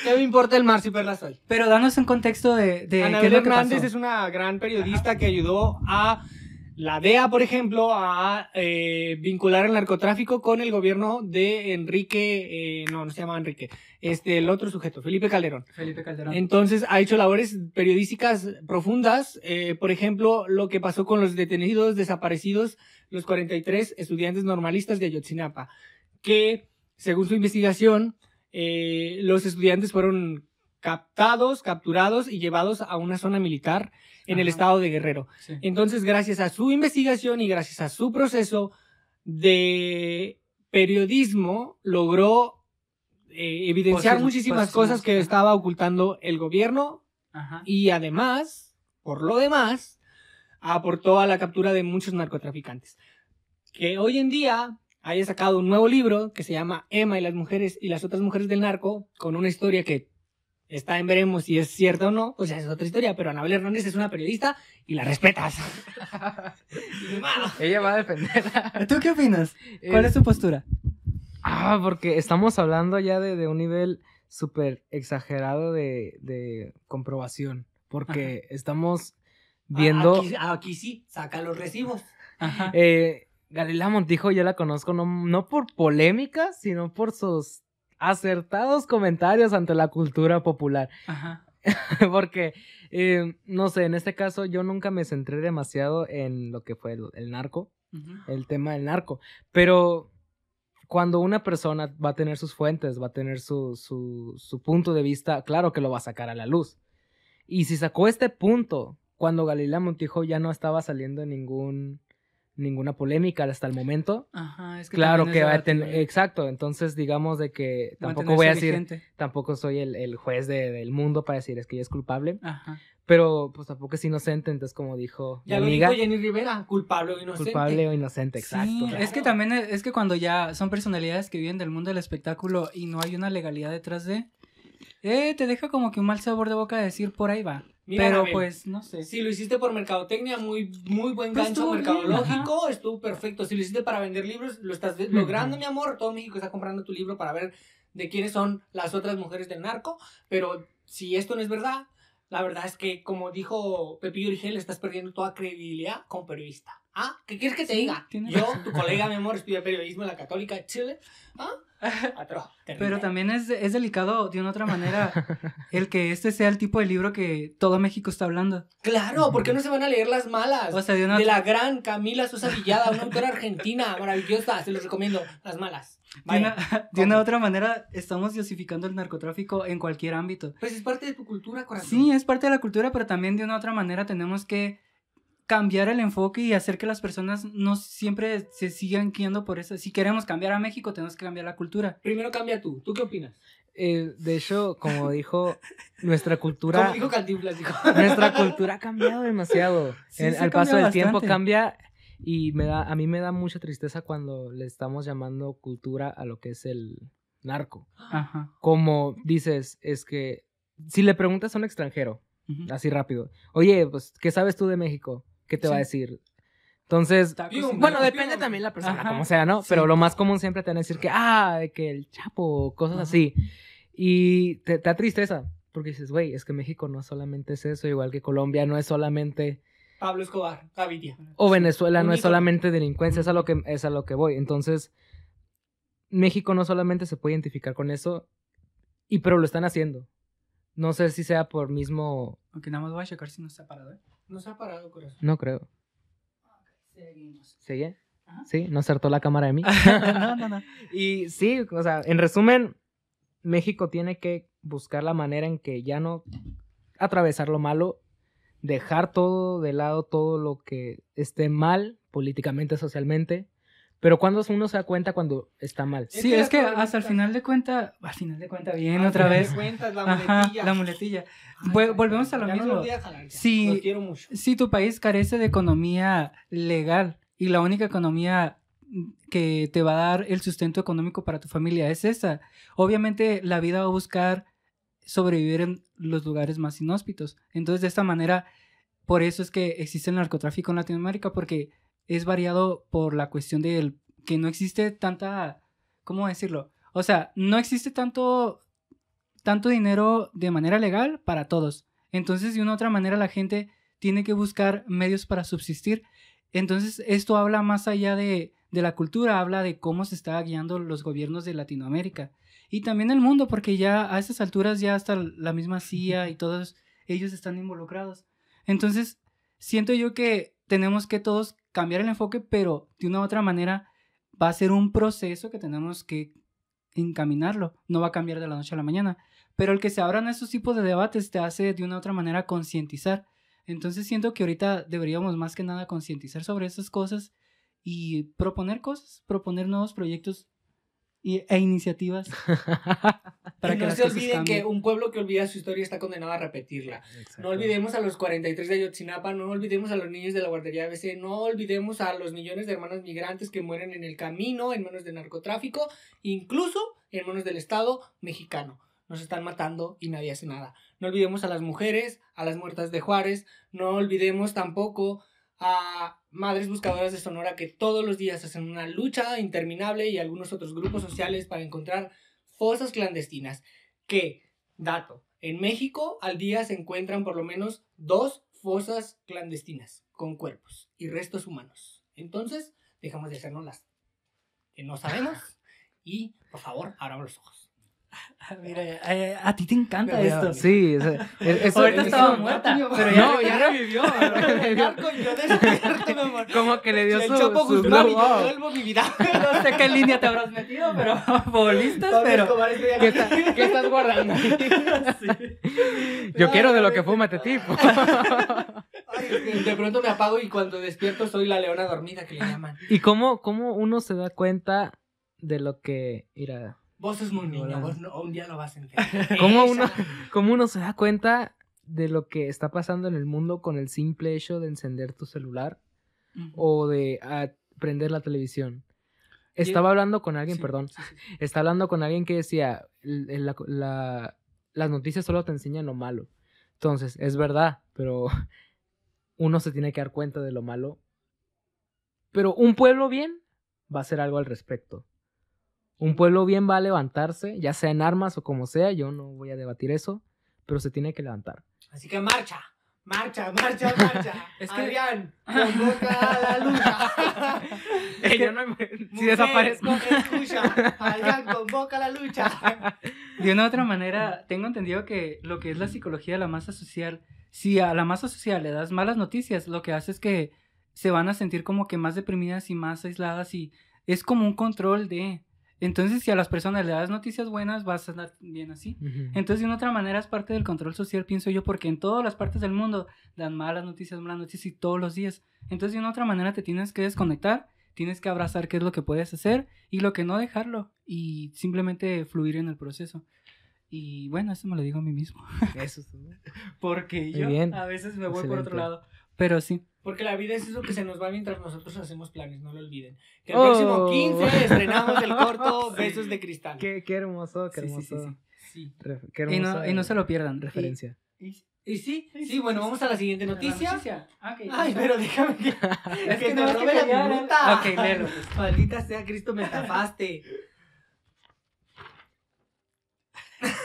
¿Qué me importa el mar si perla soy? Pero danos un contexto de, de qué Anabel es lo que Hernández pasó. es una gran periodista que ayudó a la DEA, por ejemplo, a eh, vincular el narcotráfico con el gobierno de Enrique, eh, no, no se llama Enrique, este, el otro sujeto, Felipe Calderón. Felipe Calderón. Entonces ha hecho labores periodísticas profundas, eh, por ejemplo, lo que pasó con los detenidos desaparecidos, los 43 estudiantes normalistas de Ayotzinapa, que según su investigación, los estudiantes fueron captados, capturados y llevados a una zona militar en el estado de Guerrero. Sí. Entonces, gracias a su investigación y gracias a su proceso de periodismo, logró eh, evidenciar muchísimas cosas que estaba ocultando el gobierno Ajá. y además, por lo demás, aportó a la captura de muchos narcotraficantes. Que hoy en día haya sacado un nuevo libro que se llama Emma y las mujeres y las otras mujeres del narco, con una historia que está en veremos si es cierta o no, pues ya es otra historia, pero Anabel Hernández es una periodista y la respetas. *laughs* Ella va a defenderla. ¿Tú qué opinas? ¿Cuál es tu postura? Ah, porque estamos hablando ya de, de un nivel súper exagerado de, de comprobación. Porque estamos viendo. Aquí, aquí sí, saca los recibos. Ajá. *laughs* Eh, Galilea Montijo yo la conozco no, no por polémica, sino por sus acertados comentarios ante la cultura popular. *laughs* Ajá. Porque, eh, no sé, en este caso yo nunca me centré demasiado en lo que fue el, el narco, el tema del narco. Pero cuando una persona va a tener sus fuentes, va a tener su, su, su punto de vista, claro que lo va a sacar a la luz. Y si sacó este punto cuando Galilea Montijo ya no estaba saliendo en ningún, ninguna polémica hasta el momento, Ajá, es que claro que es va a tener, exacto, entonces digamos de que tampoco voy a decir, vigente. tampoco soy el, el juez de- del mundo para decir es que ella es culpable, Ajá. pero pues tampoco es inocente, entonces como dijo Ya mi lo dijo Jenny Rivera, culpable o inocente. culpable o inocente, exacto. Sí, claro. es que también es, es que cuando ya son personalidades que viven del mundo del espectáculo y no hay una legalidad detrás de, eh, te deja como que un mal sabor de boca decir por ahí va. Mira, Pero pues, no sé. Si lo hiciste por mercadotecnia, muy, muy buen Pues gancho bien, mercadológico, estuvo perfecto. Si lo hiciste para vender libros, lo estás logrando, mi amor. Todo México está comprando tu libro para ver de quiénes son las otras mujeres del narco. Pero si esto no es verdad, la verdad es que, como dijo Pepillo Origel, estás perdiendo toda credibilidad como periodista. ¿Ah? ¿Qué quieres que te Sí, diga? Yo, razón. tu colega, mi amor, *laughs* estudia periodismo en la Católica de Chile. ¿Ah? Pero también es, es delicado de una otra manera el que este sea el tipo de libro que todo México está hablando. Claro, ¿por qué no se van a leer las malas? O sea, de una de la gran Camila Sosa Villada, una autora argentina maravillosa, se los recomiendo, las malas. De una, de una otra manera, estamos diosificando el narcotráfico en cualquier ámbito. Pues es parte de tu cultura, corazón. Sí, es parte de la cultura, pero también de una otra manera tenemos que cambiar el enfoque y hacer que las personas no siempre se sigan guiando por eso. Si queremos cambiar a México, tenemos que cambiar la cultura. Primero cambia tú. ¿Tú qué opinas? Eh, de hecho, como dijo, nuestra cultura, Como dijo Cantinflas, dijo. nuestra cultura ha cambiado demasiado. Sí, En- al paso del tiempo cambia y me da, a mí me da mucha tristeza cuando le estamos llamando cultura a lo que es el narco. Ajá. Como dices, es que si le preguntas a un extranjero, así rápido, oye, pues, ¿qué sabes tú de México? ¿Qué te va a decir? Entonces, Pium, bueno, Pium, depende pium. también la persona, Ajá. como sea, ¿no? Sí. Pero lo más común siempre te van a decir que, ah, que el chapo, cosas Ajá. así. Y te, te da tristeza, porque dices, güey, es que México no solamente es eso, igual que Colombia no es solamente, Pablo Escobar, Gaviria. o Venezuela no es solamente delincuencia, es a lo que, es a lo que voy. Entonces, México no solamente se puede identificar con eso, y pero lo están haciendo. No sé si sea por mismo, Ok, nada más voy a checar si no está parado. ¿eh? No se ha parado, corazón. no creo. Seguimos. ¿Sigue? Ajá. Sí, no acertó la cámara de mí. *laughs* no, no, no. *laughs* Y sí, o sea, en resumen, México tiene que buscar la manera en que ya no atravesar lo malo, dejar todo de lado, todo lo que esté mal políticamente, socialmente. Pero cuando uno se da cuenta cuando está mal. Sí, es que hasta el final de cuenta, al final de cuenta, bien, otra final de vez. cuentas, la Ajá, muletilla. la muletilla. Ay, Vol- ya, volvemos a lo ya no mismo. jalar. Sí. Los quiero mucho. Si tu país carece de economía legal y la única economía que te va a dar el sustento económico para tu familia es esa, obviamente la vida va a buscar sobrevivir en los lugares más inhóspitos. Entonces, de esta manera, por eso es que existe el narcotráfico en Latinoamérica, porque es variado por la cuestión del que no existe tanta, ¿cómo decirlo? O sea, no existe tanto, tanto dinero de manera legal para todos. Entonces, de una u otra manera, la gente tiene que buscar medios para subsistir. Entonces, esto habla más allá de, de la cultura, habla de cómo se está guiando los gobiernos de Latinoamérica. Y también el mundo, porque ya a esas alturas ya hasta la misma CIA y todos ellos están involucrados. Entonces, siento yo que tenemos que todos cambiar el enfoque, pero de una u otra manera va a ser un proceso que tenemos que encaminarlo. No va a cambiar de la noche a la mañana. Pero el que se abran esos tipos de debates te hace de una u otra manera concientizar. Entonces siento que ahorita deberíamos más que nada concientizar sobre esas cosas y proponer cosas, proponer nuevos proyectos y- e iniciativas *laughs* para y que no se olviden cambien. que un pueblo que olvida su historia está condenado a repetirla. No olvidemos a los 43 de Ayotzinapa, no olvidemos a los niños de la guardería ABC, no olvidemos a los millones de hermanos migrantes que mueren en el camino en manos del narcotráfico, incluso en manos del Estado mexicano. Nos están matando y nadie hace nada. No olvidemos a las mujeres, a las muertas de Juárez, no olvidemos tampoco a madres buscadoras de Sonora que todos los días hacen una lucha interminable y algunos otros grupos sociales para encontrar fosas clandestinas. Que, dato, en México al día se encuentran por lo menos dos fosas clandestinas con cuerpos y restos humanos. Entonces, dejamos de hacernos las que no sabemos y, por favor, abramos los ojos. Ah, Mira, eh, a ti te encanta esto. Sí, es- *laughs* es- eso- Ahorita eso- estaba muerta, pero ya, No, *laughs* ya revivió. Narco, yo despierto, mi amor. Como que le dio el su, Chopo su Guzmán y glow yo up. vuelvo mi vida. *laughs* No sé qué línea te habrás metido, pero futbolistas, pero... ¿Qué, está- qué estás guardando? Yo quiero de lo que fuma este tipo. Ay, de pronto me apago y cuando despierto soy la leona dormida que le llaman. ¿Y cómo, cómo uno se da cuenta de lo que... Mira, Vos sos muy niño, vos no- un día lo vas a entender. *laughs* ¿Cómo uno, *laughs* cómo uno se da cuenta de lo que está pasando en el mundo con el simple hecho de encender tu celular o de ah, prender la televisión? Estaba hablando con alguien, Sí, perdón, sí, sí. está hablando con alguien que decía, "L- el- la- la- las noticias solo te enseñan lo malo. Entonces, es verdad, pero *laughs* uno se tiene que dar cuenta de lo malo. Pero un pueblo bien va a hacer algo al respecto. Un pueblo bien va a levantarse, ya sea en armas o como sea, yo no voy a debatir eso, pero se tiene que levantar. Así que marcha, Marcha, marcha, marcha. *laughs* Es que- Adrián, convoca a la lucha. *laughs* Yo no me- si Mujer, desaparezco. Escucha, Adrián, convoca a la lucha. De una u otra manera, tengo entendido que lo que es la psicología de la masa social, si a la masa social le das malas noticias, lo que hace es que se van a sentir como que más deprimidas y más aisladas y es como un control de... Entonces, si a las personas le das noticias buenas, vas a estar bien así. Ujú. Entonces, de una otra manera es parte del control social, pienso yo, porque en todas las partes del mundo dan malas noticias, malas noticias y todos los días. Entonces, de una otra manera te tienes que desconectar, tienes que abrazar qué es lo que puedes hacer y lo que no dejarlo y simplemente fluir en el proceso. Y bueno, eso me lo digo a mí mismo. Eso es *laughs* todo. Porque Muy yo bien. a veces me voy por otro Excelente. lado. Pero sí. Porque la vida es eso que se nos va mientras nosotros hacemos planes, no lo olviden. Que el Oh. próximo 15 estrenamos el corto *laughs* Besos de Cristal. Qué, qué hermoso, qué Sí, sí, hermoso. sí, Sí. Re- qué Y no, y no se lo pierdan. referencia. Y- y- Y sí, Sí, sí, sí, bueno, sí, vamos sí. a la siguiente la noticia. Ah. Ay, pero déjame que, *laughs* Es que que te no, robe la minuta. Ok, léelo, pues. Maldita sea, Cristo, me estafaste.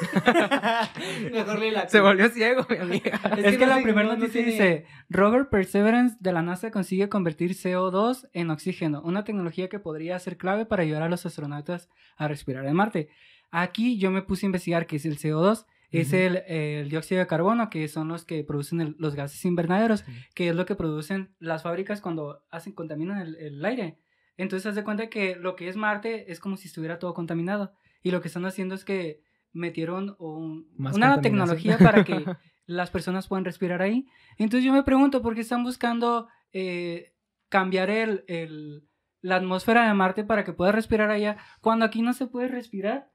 *laughs* Mejor la Se volvió ciego, mi amiga. Es, que, no la primera no- no noticia tiene- dice, Rover Perseverance de la NASA consigue convertir CO2 en oxígeno, una tecnología que podría ser clave para ayudar a los astronautas a respirar en Marte. Aquí yo me puse a investigar qué es el CO2. Es el, el dióxido de carbono, que son los que producen el- los gases invernaderos, que es lo que producen las fábricas cuando hacen, contaminan el, el aire. Entonces, haz de cuenta que lo que es Marte es como si estuviera todo contaminado. Y lo que están haciendo es que metieron un- una tecnología para que *laughs* las personas puedan respirar ahí. Entonces yo me pregunto por qué están buscando eh, cambiar el, el- la atmósfera de Marte para que pueda respirar allá cuando aquí no se puede respirar.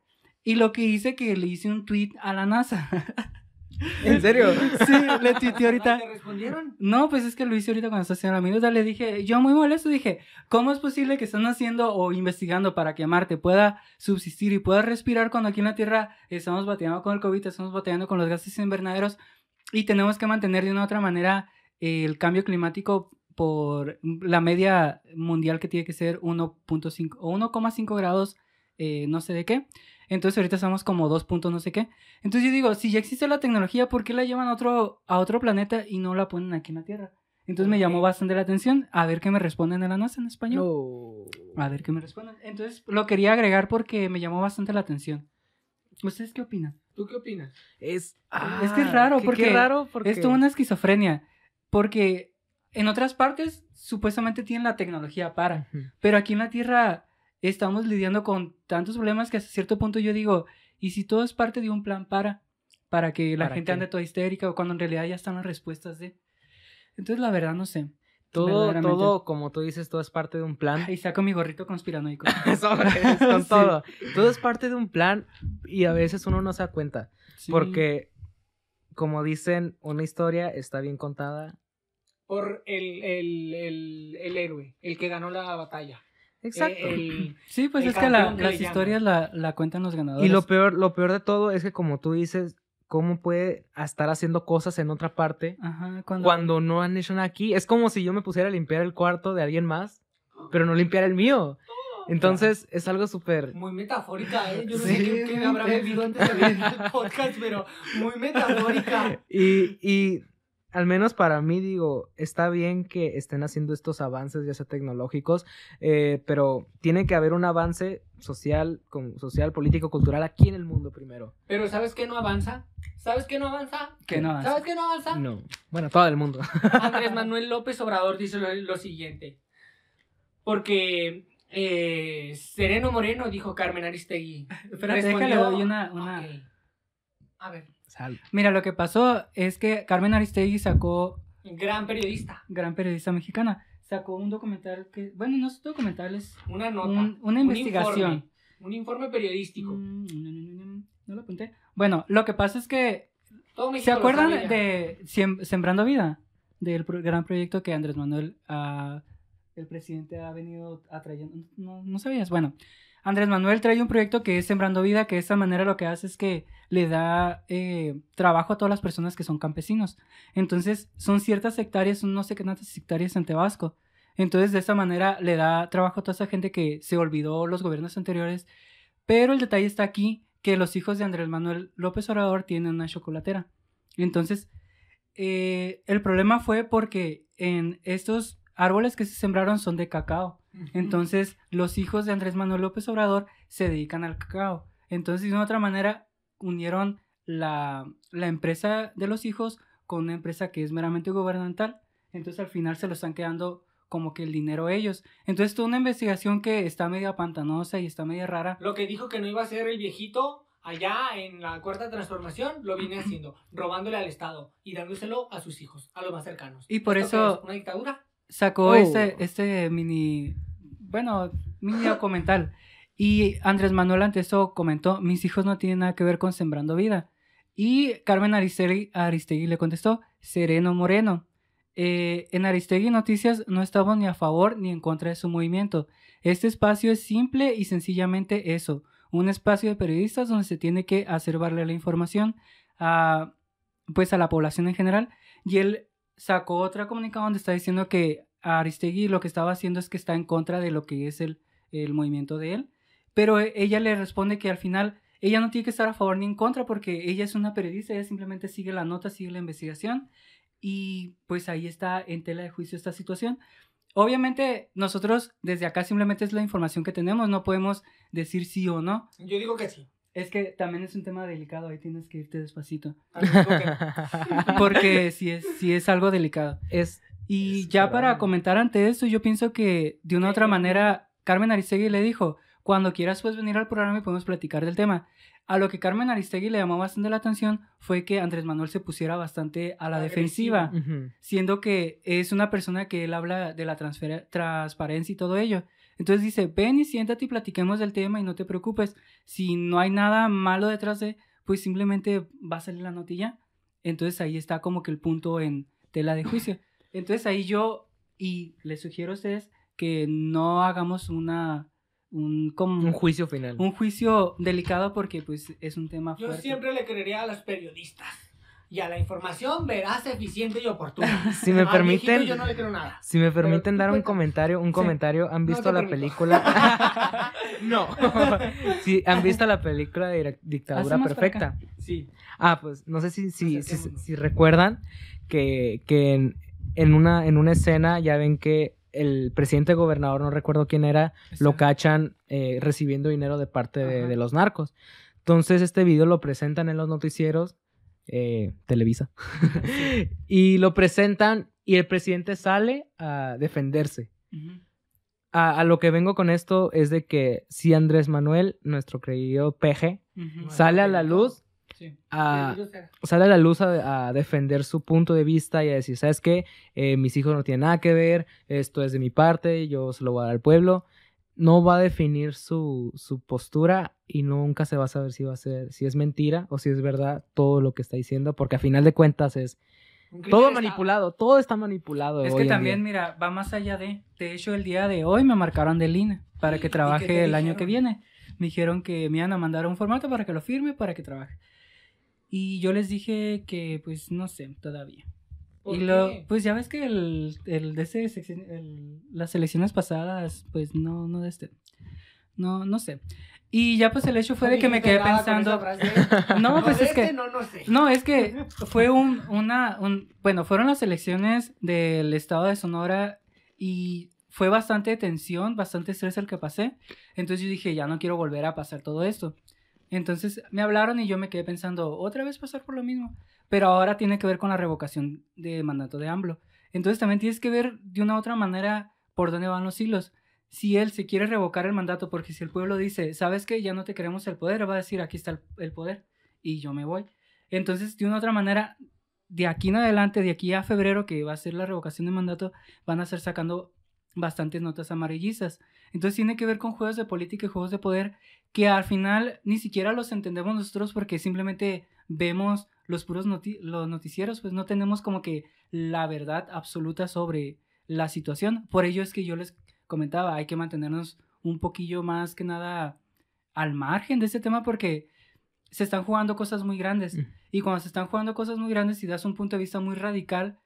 Y lo que hice que le hice un tweet a la NASA. *laughs* *laughs* ¿En serio? sí, le tuiteé ahorita. ¿Te respondieron? No, pues es que lo hice ahorita cuando estaba haciendo la minuta. Le dije, yo muy molesto, dije, ¿cómo es posible que están haciendo o investigando para que Marte pueda subsistir y pueda respirar cuando aquí en la Tierra estamos batallando con el COVID, estamos batallando con los gases invernaderos y tenemos que mantener de una u otra manera eh, el cambio climático por la media mundial que tiene que ser 1.5 o 1,5 grados, eh, no sé de qué. Entonces ahorita estamos como 2 puntos no sé qué. Entonces yo digo, si ya existe la tecnología, ¿por qué la llevan a otro, a otro planeta y no la ponen aquí en la Tierra? Entonces me llamó bastante la atención. A ver qué me responden de la NASA en español. No. A ver qué me responden. Entonces lo quería agregar porque me llamó bastante la atención. ¿Ustedes qué opinan? ¿Tú qué opinas? Es, Es que es raro, qué- porque Qué raro porque... Es toda una esquizofrenia. Porque en otras partes supuestamente tienen la tecnología para. Ujú. Pero aquí en la Tierra estamos lidiando con tantos problemas que hasta cierto punto yo digo, ¿y si todo es parte de un plan para? Para que la ¿Para gente qué? ande toda histérica o cuando en realidad ya están las respuestas de... Entonces la verdad no sé. Todo, todo, como tú dices, todo es parte de un plan. Ahí saco mi gorrito conspiranoico. *laughs* Sobres, con *laughs* Sí. todo. Todo es parte de un plan y a veces uno no se da cuenta. Sí. Porque, como dicen, una historia está bien contada. Por el, el, el, el héroe, el que ganó la batalla. Exacto. El- *laughs* Sí, pues es que la- que las historias la, la cuentan los ganadores. y lo peor, lo peor de todo es que, como tú dices, ¿cómo puede estar haciendo cosas en otra parte Ajá, cuando... cuando no han hecho nada aquí? Es como si yo me pusiera a limpiar el cuarto de alguien más, pero no limpiar el mío. Entonces, es algo súper... Muy metafórica, ¿eh? Yo no Sí, sé qué, qué me habrá bebido antes de ver el *laughs* podcast, pero muy metafórica. Y, y al menos para mí, digo, está bien que estén haciendo estos avances, ya sea tecnológicos, eh, pero tiene que haber un avance social, con- social, político, cultural aquí en el mundo primero. Pero ¿sabes qué no avanza? ¿Sabes qué no avanza? Que no avanza. ¿Sabes qué no avanza? No. Bueno, todo el mundo. *laughs* Andrés Manuel López Obrador dice lo, lo siguiente. Porque eh, Sereno Moreno dijo Carmen Aristegui. Espérate, déjale, doy una... A ver, Sal. Mira, lo que pasó es que Carmen Aristegui sacó gran periodista. gran periodista mexicana, sacó un documental que, bueno, no es documental, es Una nota. un- una un investigación. informe, Un informe, periodístico. Mm, no, no, no, no, no lo apunté. Bueno, lo que pasa es que, ¿se acuerdan de Sembrando Vida? Del pro- gran proyecto que Andrés Manuel, ah, el presidente, ha venido atrayendo. No, no sabías. Bueno, Andrés Manuel trae un proyecto que es Sembrando Vida, que de esa manera lo que hace es que le da eh, trabajo a todas las personas que son campesinos. Entonces, son ciertas hectáreas, no sé qué tantas hectáreas en Tabasco. Entonces, de esa manera le da trabajo a toda esa gente que se olvidó los gobiernos anteriores. Pero el detalle está aquí, que los hijos de Andrés Manuel López Obrador tienen una chocolatera. Entonces, eh, el problema fue porque en estos árboles que se sembraron son de cacao. Entonces, los hijos de Andrés Manuel López Obrador se dedican al cacao. Entonces, de una otra manera, unieron la, la empresa de los hijos con una empresa que es meramente gubernamental. Entonces, al final se lo están quedando como que el dinero ellos. Entonces, toda una investigación que está media pantanosa y está media rara. Lo que dijo que no iba a ser el viejito allá en la cuarta transformación, lo viene haciendo, robándole al Estado y dándoselo a sus hijos, a los más cercanos. Y por ¿Esto eso- es? ¿Una dictadura? Sacó Oh. este, este mini, bueno, mini documental. Y Andrés Manuel ante eso comentó, mis hijos no tienen nada que ver con Sembrando Vida. Y Carmen Aristegui, Aristegui le contestó, sereno moreno. Eh, en Aristegui Noticias no estamos ni a favor ni en contra de su movimiento. Este espacio es simple y sencillamente eso, un espacio de periodistas donde se tiene que hacer valer la información a, pues a la población en general. Y él sacó otra comunicado donde está diciendo que Aristegui lo que estaba haciendo es que está en contra de lo que es el, el movimiento de él. Pero e- ella le responde que al final ella no tiene que estar a favor ni en contra porque ella es una periodista, ella simplemente sigue la nota, sigue la investigación y pues ahí está en tela de juicio esta situación. Obviamente nosotros desde acá simplemente es la información que tenemos, no podemos decir sí o no. Yo digo que sí. Es que también es un tema delicado, ahí tienes que irte despacito. No. *laughs* Porque si es, sí es algo delicado. es Y Es ya verdad. para comentar ante esto, yo pienso que de una u otra manera, Carmen Aristegui le dijo, cuando quieras puedes venir al programa y podemos platicar del tema. A lo que Carmen Aristegui le llamó bastante la atención fue que Andrés Manuel se pusiera bastante a la Agresivo. defensiva, siendo que es una persona que él habla de la transfer- transparencia y todo ello. Entonces dice, ven y siéntate y platiquemos del tema y no te preocupes. Si no hay nada malo detrás de, pues simplemente va a salir la notilla. Entonces ahí está como que el punto en tela de juicio. Entonces ahí yo, y les sugiero a ustedes que no hagamos una, un, como, un juicio final. un juicio delicado porque pues es un tema Yo fuerte. siempre le creería a los periodistas y a la información veraz, eficiente y oportuna. *laughs* Si me viejito permiten, yo no le creo nada. si me permiten dar un cuenta. comentario, un Sí. comentario, ¿han visto la permito. película? *laughs* no. *laughs* sí, ¿han visto la película de Dictadura Perfecta? Sí. Ah, pues no sé si, si, si, recuerdan que, que en, en una, en una escena ya ven que el presidente gobernador, no recuerdo quién era, lo cachan eh, recibiendo dinero de parte de, de los narcos. Entonces este video lo presentan en los noticieros, eh, Televisa, *laughs* y lo presentan y el presidente sale a defenderse. A, a lo que vengo con esto es de que si Andrés Manuel, nuestro querido peje, sale a la luz Sí. a, sale a la luz a, a defender su punto de vista y a decir, ¿sabes qué? Eh, mis hijos no tienen nada que ver, esto es de mi parte, yo se lo voy a dar al pueblo. No va a definir su, su postura y nunca se va a saber si va a ser, si es mentira o si es verdad todo lo que está diciendo, porque a final de cuentas es todo de manipulado, todo está manipulado. Es hoy que también, día. mira, va más allá de. De hecho, el día de hoy me marcaron del INE para que ¿Y qué trabaje el año que viene. Me dijeron que me iban a mandar un formato para que lo firme, para que trabaje. Y yo les dije que, pues, no sé, todavía. ¿Por y lo, qué? pues ya ves que el, el de ese el- las elecciones pasadas, pues no, no de este. No, no sé. Y ya pues el hecho fue de que me quedé pensando. *laughs* No, pues es que. este No, no sé. No, es que *laughs* fue un, una, un, bueno, fueron las elecciones del estado de Sonora y fue bastante tensión, bastante estrés el que pasé. Entonces yo dije, ya no quiero volver a pasar todo esto. Entonces me hablaron y yo me quedé pensando, otra vez pasar por lo mismo. Pero ahora tiene que ver con la revocación de mandato de AMLO. Entonces también tienes que ver de una otra manera por dónde van los hilos. Si él se quiere revocar el mandato, porque si el pueblo dice, sabes que ya no te queremos el poder, va a decir, aquí está el, poder y yo me voy. Entonces, de una otra manera, de aquí en adelante, de aquí a febrero, que va a ser la revocación de mandato, van a estar sacando bastantes notas amarillizas. Entonces tiene que ver con juegos de política y juegos de poder que al final ni siquiera los entendemos nosotros porque simplemente vemos los puros noti- los noticieros, pues no tenemos como que la verdad absoluta sobre la situación. Por ello es que yo les comentaba, hay que mantenernos un poquillo más que nada al margen de este tema porque se están jugando cosas muy grandes. Mm. Y cuando se están jugando cosas muy grandes y das un punto de vista muy radical,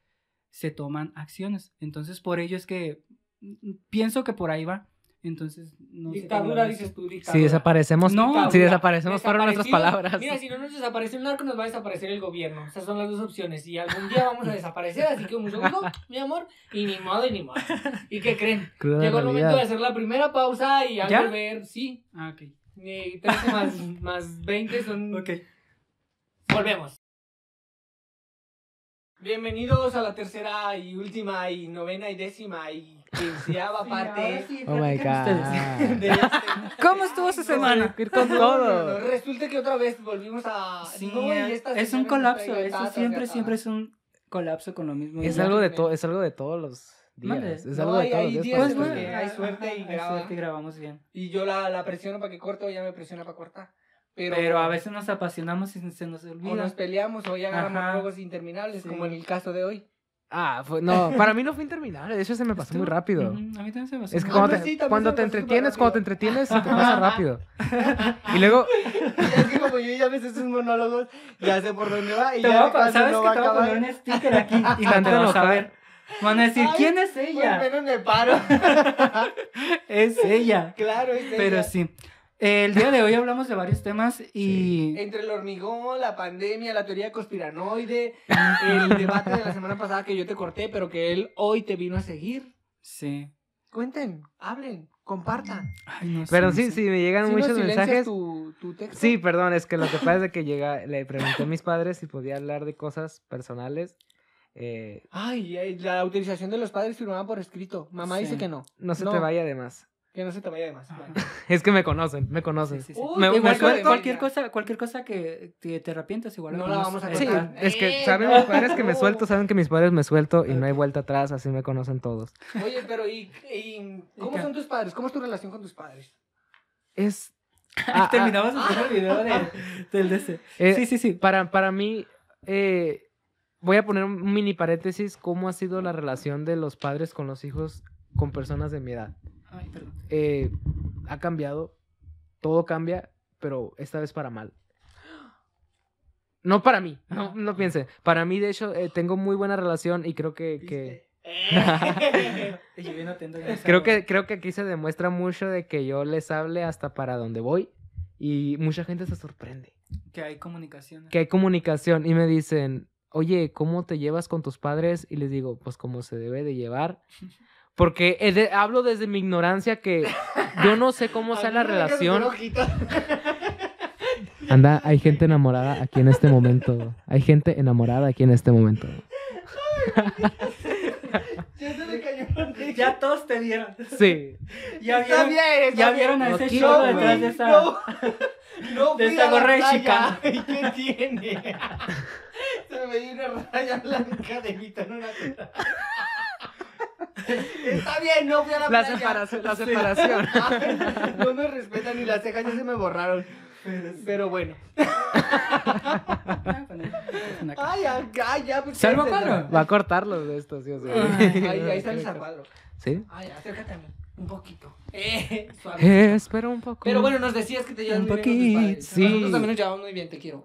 se toman acciones. Entonces, por ello es que mm, pienso que por ahí va. Entonces, no Dictadura, dices tú, Si dictadura. desaparecemos, No, si desaparecemos fueron nuestras palabras. Mira, si no nos desaparece el narco, nos va a desaparecer el gobierno. Esas son las dos opciones. Y algún día vamos a desaparecer, así que mucho gusto, *laughs* mi amor. Y ni modo, y ni modo. ¿Y qué creen? Cruda Llegó el momento de hacer la primera pausa y al ¿Ya? volver, sí. Ah, ok. eh, 13 más, más 20 son. Ok. Volvemos. Bienvenidos a la tercera y última y novena y décima y quinceava parte Oh my god. *laughs* de este. ¿Cómo estuvo su semana? Con todo. Resulta que otra vez volvimos a. Sí, no, es un colapso. Eso siempre, siempre es un colapso con lo mismo. Es algo de todo, es algo de todos los días. Es No, algo de hay- todos hay los días Pues hay suerte y Hay graba. suerte y grabamos bien. Y yo la, la presiono para que corte o ella me presiona para cortar. Pero, Pero a veces nos apasionamos y se nos O olvida. nos peleamos o ya agarramos monólogos interminables, Sí. como en el caso de hoy. Ah, fue- no, para mí no fue interminable, de hecho se me pasó Estuvo- muy rápido. A mí también se me pasó Es que cuando te, sí, cuando te entretienes, cuando te entretienes, se te pasa *laughs* rápido. Y luego, Y *laughs* *laughs* es que como yo ya ves esos monólogos, ya sé por dónde va y Te ya a pa- cuando ¿Sabes no que va te a voy a poner un sticker aquí y no te Tanto vas a ver? Van a decir, Ay, ¿quién es Pues ella? menos me paro. Es ella. claro, es Pero ella. sí. El día de hoy hablamos de varios temas y... Entre el hormigón, la pandemia, la teoría conspiranoide, *laughs* el debate de la semana pasada que yo te corté, pero que él hoy te vino a seguir. Sí. Cuenten, hablen, compartan. Ay, no sé, pero sí, sí, me llegan ¿Sí no muchos mensajes. Tu, tu texto? Sí, perdón, es que lo que pasa es que llega, le pregunté a mis padres si podía hablar de cosas personales. Eh, Ay, ay, la autorización de los padres firmada por escrito. Mamá Sí. dice que no. no se No. te vaya de más. Que no se te vaya de más. *laughs* Es que me conocen, me conocen. Sí, sí, sí. Uy, Me- qué me bueno suelto- de cualquier cosa, cualquier cosa que te, te arrepientas igual. No la vamos a contar. es que Eh, saben mis padres que me suelto, saben que mis padres me suelto y no hay vuelta atrás, así me conocen todos. Oye, pero ¿y, y cómo son tus padres? ¿Cómo es tu relación con tus padres? Es... *laughs* Ah, ah, terminamos el video de, del DC. eh, sí, sí, sí. Para, para mí, eh, voy a poner un mini paréntesis, cómo ha sido la relación de los padres con los hijos con personas de mi edad. Ay, perdón. Eh, ha cambiado, todo cambia, pero esta vez para mal. *gasps* No para mí, no, Ajá. no piensen. Para mí, de hecho, eh, tengo muy buena relación y creo que, que *laughs* creo que creo que aquí se demuestra mucho de que yo les hable hasta para donde voy y mucha gente se sorprende. Que hay comunicación. Que hay comunicación y me dicen, oye, ¿cómo te llevas con tus padres? Y les digo, pues como se debe de llevar. *laughs* Porque he de- hablo desde mi ignorancia que yo no sé cómo *laughs* sea la relación. *laughs* Anda, hay gente enamorada aquí en este momento. Hay gente enamorada aquí en este momento. *laughs* Ya se me cayó. Ya todos te vieron. Sí. Ya vieron, está ya vieron a No ese güey. detrás de esa. No, no de esa gorra de. ¿Y qué tiene? Se me dio una raya blanca de mito en una teta. *laughs* Está bien, no fui a la, La playa. separación, la Sí. separación. *laughs* No me respetan ni las cejas ya se me borraron. Pero bueno. *laughs* Ay, acá ya. pues, ¿Salvo ¿qué es eso? cuadro? Va a cortarlo de esto, sí o sí. Ahí, ahí sales a cuadro. ¿Sí? Ay, acércate a mí. Un poquito. Eh, suave. Eh, espera un poco. Pero bueno, nos decías que te llevas Un muy bien con tus padres. poquito, sí. Nosotros también nos llevamos muy bien, te quiero.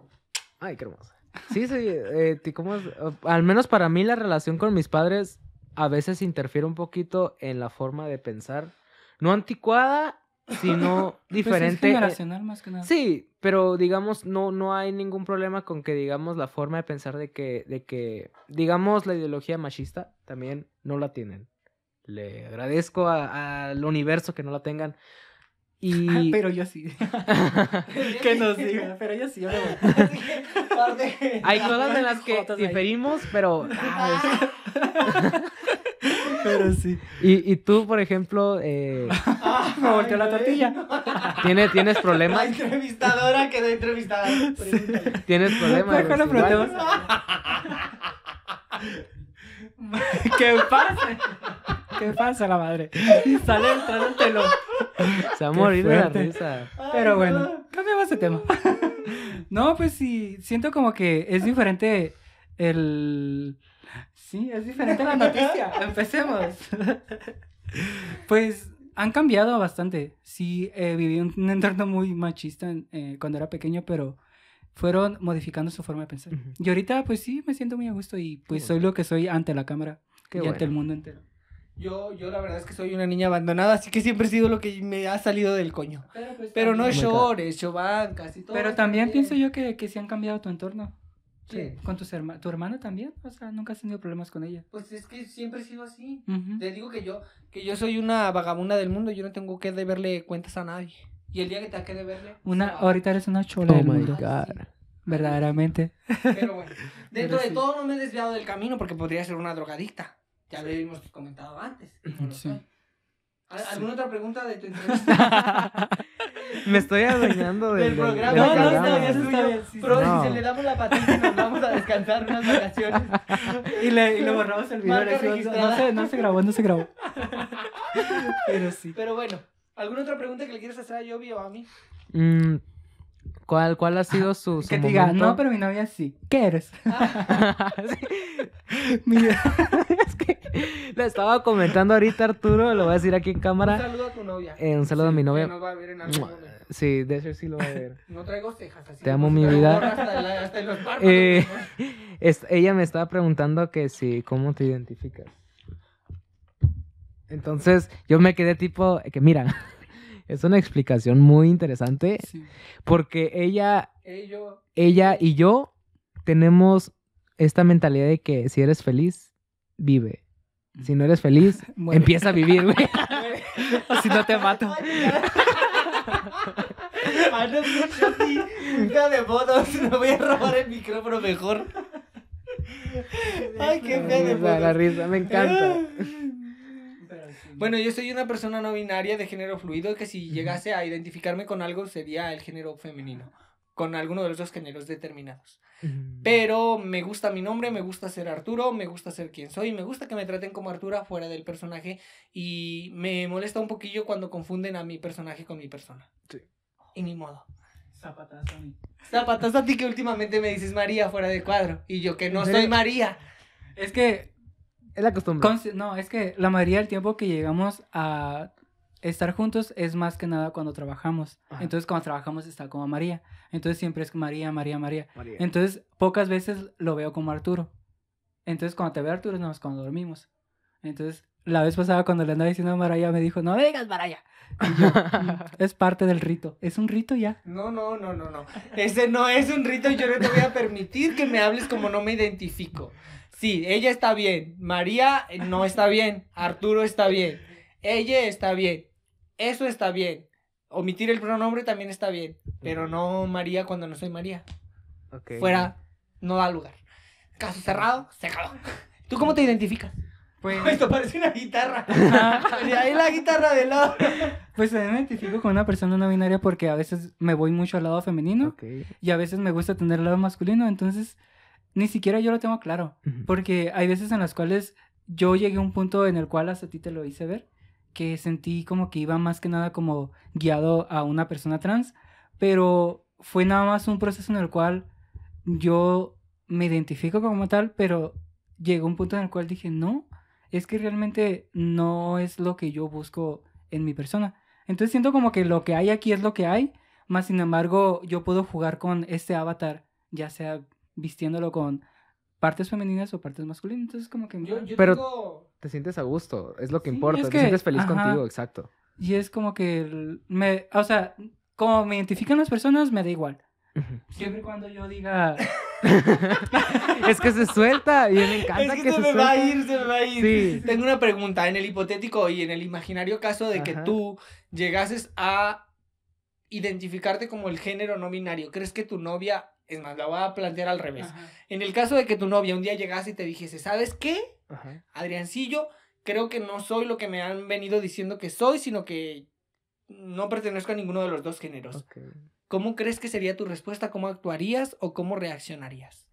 Ay, qué hermoso. Sí, sí. eh, ti- ¿cómo es? Al menos para mí la relación con mis padres a veces interfiere un poquito en la forma de pensar. No anticuada, sino *coughs* Pues es diferente. eh, generacional más que nada. Sí, pero digamos, no, no hay ningún problema con que, digamos, la forma de pensar de que, de que, digamos, la ideología machista también no la tienen. Le agradezco al universo que no la tengan. Y... Ah, pero yo sí. *laughs* que nos *laughs* diga, pero yo sí. Hay cosas en las que diferimos, pero... *laughs* ah, *laughs* Pero sí. y, y tú, por ejemplo, eh, *laughs* Me volteó la tortilla. ¿tienes, *laughs* ¿tienes La problemas? entrevistadora quedó entrevistada. ¿Tienes problemas? Igual. preguntemos. ¿Qué pasa? ¿Qué pasa la madre? Y sale entrando el telón. Se va a morir de la risa. Pero bueno, no. cambiamos de tema. No, pues sí, siento como que es diferente el... Sí, es diferente la noticia. Empecemos. *laughs* Pues han cambiado bastante. Sí, eh, viví un, un entorno muy machista en- eh, cuando era pequeño, pero fueron modificando su forma de pensar. Ujú. Y ahorita, pues sí, me siento muy a gusto y pues Qué soy lo que soy ante la cámara Qué y ante el bueno. mundo entero. Yo, yo la verdad es que soy una niña abandonada, así que siempre he sido lo que me ha salido del coño. Pero, pues, Pero no llores, Choban, casi todo. Pero también bien. pienso yo que, que sí han cambiado tu entorno. Sí. Con tus herma tu hermana también. O sea, nunca has tenido problemas con ella. Pues es que siempre he sido así. Te digo que yo, que yo soy una vagabunda del mundo, yo no tengo que deberle cuentas a nadie. Y el día que te que deberle. Una, ahorita eres una chola Oh del my mundo. God. Verdaderamente. Pero bueno, *laughs* dentro Pero de sí. todo no me he desviado del camino porque podría ser una drogadicta. Ya lo hemos comentado antes. y no lo Sí. ¿Al- ¿Alguna otra pregunta de tu entrevista? *laughs* Me estoy adueñando del, Del programa. del No, no, programa. está bien, está bien. sí, Pero. No. si se le damos la patente nos vamos a descansar unas vacaciones. Y le, y le borramos el video. No, se, no se grabó, no se grabó. *laughs* Pero sí. Pero bueno, ¿alguna otra pregunta que le quieras hacer a Yobi o a mí? Mm, ¿cuál, ¿Cuál ha sido su, *laughs* su Que te diga, no, pero mi novia sí. ¿Qué eres? Sí, *laughs* *laughs* Mi- es que lo estaba comentando ahorita Arturo, lo voy a decir aquí en Un cámara. saludo a tu novia. Eh, un saludo a mi Que novia. nos va a ver en algún momento. Sí, de hecho sí lo voy a ver. No traigo cejas así. Te amo, mi vida. Hasta, la- hasta en los párpados. Eh, Es- ella me estaba preguntando que si, ¿cómo te identificas? Entonces yo me quedé tipo, que mira, es una explicación muy interesante sí. porque ella, Eh, yo- ella y yo tenemos esta mentalidad de que si eres feliz, vive. Si no eres feliz, Muere. empieza a vivir, güey. O si no te mato. Ah, no. Hija de fotos. Me voy a robar el micrófono mejor. Ay, qué fea de La, la risa, me encanta. Bueno, yo soy una persona no binaria de género fluido que si llegase a identificarme con algo sería el género femenino, con alguno de los dos géneros determinados. Pero me gusta mi nombre, me gusta ser Arturo, me gusta ser quien soy, me gusta que me traten como Artura fuera del personaje y me molesta un poquillo cuando confunden a mi personaje con mi persona. Sí. Y ni modo. Zapatazo a mí. Zapatas a ti que últimamente me dices María fuera de cuadro y yo que no soy María. Es que Es la costumbre. No, es que la mayoría del tiempo que llegamos a estar juntos es más que nada cuando trabajamos. Ajá. Entonces, cuando trabajamos está como María. Entonces, siempre es María, María, María. María. Entonces, pocas veces lo veo como Arturo. Entonces, cuando te veo Arturo es nada más cuando dormimos. Entonces, la vez pasada cuando le andaba diciendo a Maraya, me dijo, no me digas Maraya. Y yo, "Mm, es parte del rito. Es un rito ya. No, no, no, no, no. Ese no es un rito yo no te voy a permitir que me hables como no me identifico. Sí, ella está bien. María eh, no está bien. Arturo está bien. Ella está bien. Eso está bien. Omitir el pronombre también está bien. Pero no María cuando no soy María. Ok. Fuera, no da lugar. Caso cerrado, se acabó. ¿Tú cómo te identificas? Pues, *laughs* Esto parece una guitarra. *laughs* Y ahí la guitarra de lado. pues me identifico con una persona no binaria porque a veces me voy mucho al lado femenino y a veces me gusta tener el lado masculino. Entonces, ni siquiera yo lo tengo claro. Ujú. Porque hay veces en las cuales yo llegué a un punto en el cual hasta a ti te lo hice ver, que sentí como que iba más que nada como guiado a una persona trans, pero fue nada más un proceso en el cual yo me identifico como tal, pero llegó un punto en el cual dije, no, es que realmente no es lo que yo busco en mi persona. Entonces siento como que lo que hay aquí es lo que hay, más sin embargo yo puedo jugar con este avatar, ya sea vistiéndolo con partes femeninas o partes masculinas. Entonces como que... Yo, yo Pero- tengo- Te sientes a gusto, es lo que Sí, importa. es Te que- sientes feliz ajá. contigo, exacto. Y es como que el- me... O sea, como me identifican las personas, me da igual. Siempre y cuando yo diga... *laughs* es que se suelta y me encanta Es que, que, se, se me va a suelta. ir, se me va a ir. Sí. Tengo una pregunta. En el hipotético y en el imaginario caso de que tú llegases a identificarte como el género no binario, ¿crees que tu novia, es más, la voy a plantear al revés. Ajá. En el caso de que tu novia un día llegase y te dijese, ¿sabes qué? Ajá. Adriancillo, creo que no soy lo que me han venido diciendo que soy, sino que no pertenezco a ninguno de los dos géneros. ¿Cómo crees que sería tu respuesta? ¿Cómo actuarías o cómo reaccionarías?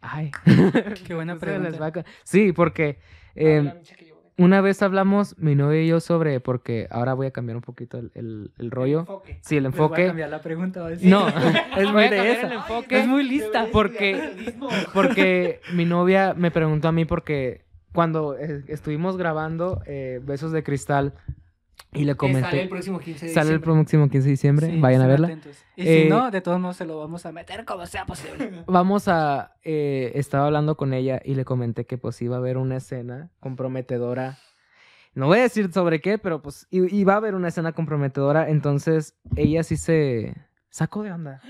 Ay. *laughs* Qué buena les pregunta. Sí, porque eh, Una vez hablamos, mi novia y yo, sobre, porque ahora voy a cambiar un poquito el, el- el rollo. Enfoque. Sí, el Les voy a enfoque. cambiar la pregunta. *laughs* *laughs* No, es muy de esa. el enfoque. Es muy lista. porque- *laughs* Porque mi novia me preguntó a mí porque cuando eh, estuvimos grabando eh, Besos de Cristal y le Que sale el comenté... próximo 15 de Sale el diciembre. próximo 15 de diciembre, Sí, vayan a verla. atentos. Y Eh, si no, de todos modos se lo vamos a meter como sea posible. *laughs* Vamos a... eh, estaba hablando con ella y le comenté que pues iba a haber una escena comprometedora No voy a decir sobre qué, pero pues iba a haber una escena comprometedora, entonces ella sí se sacó de onda.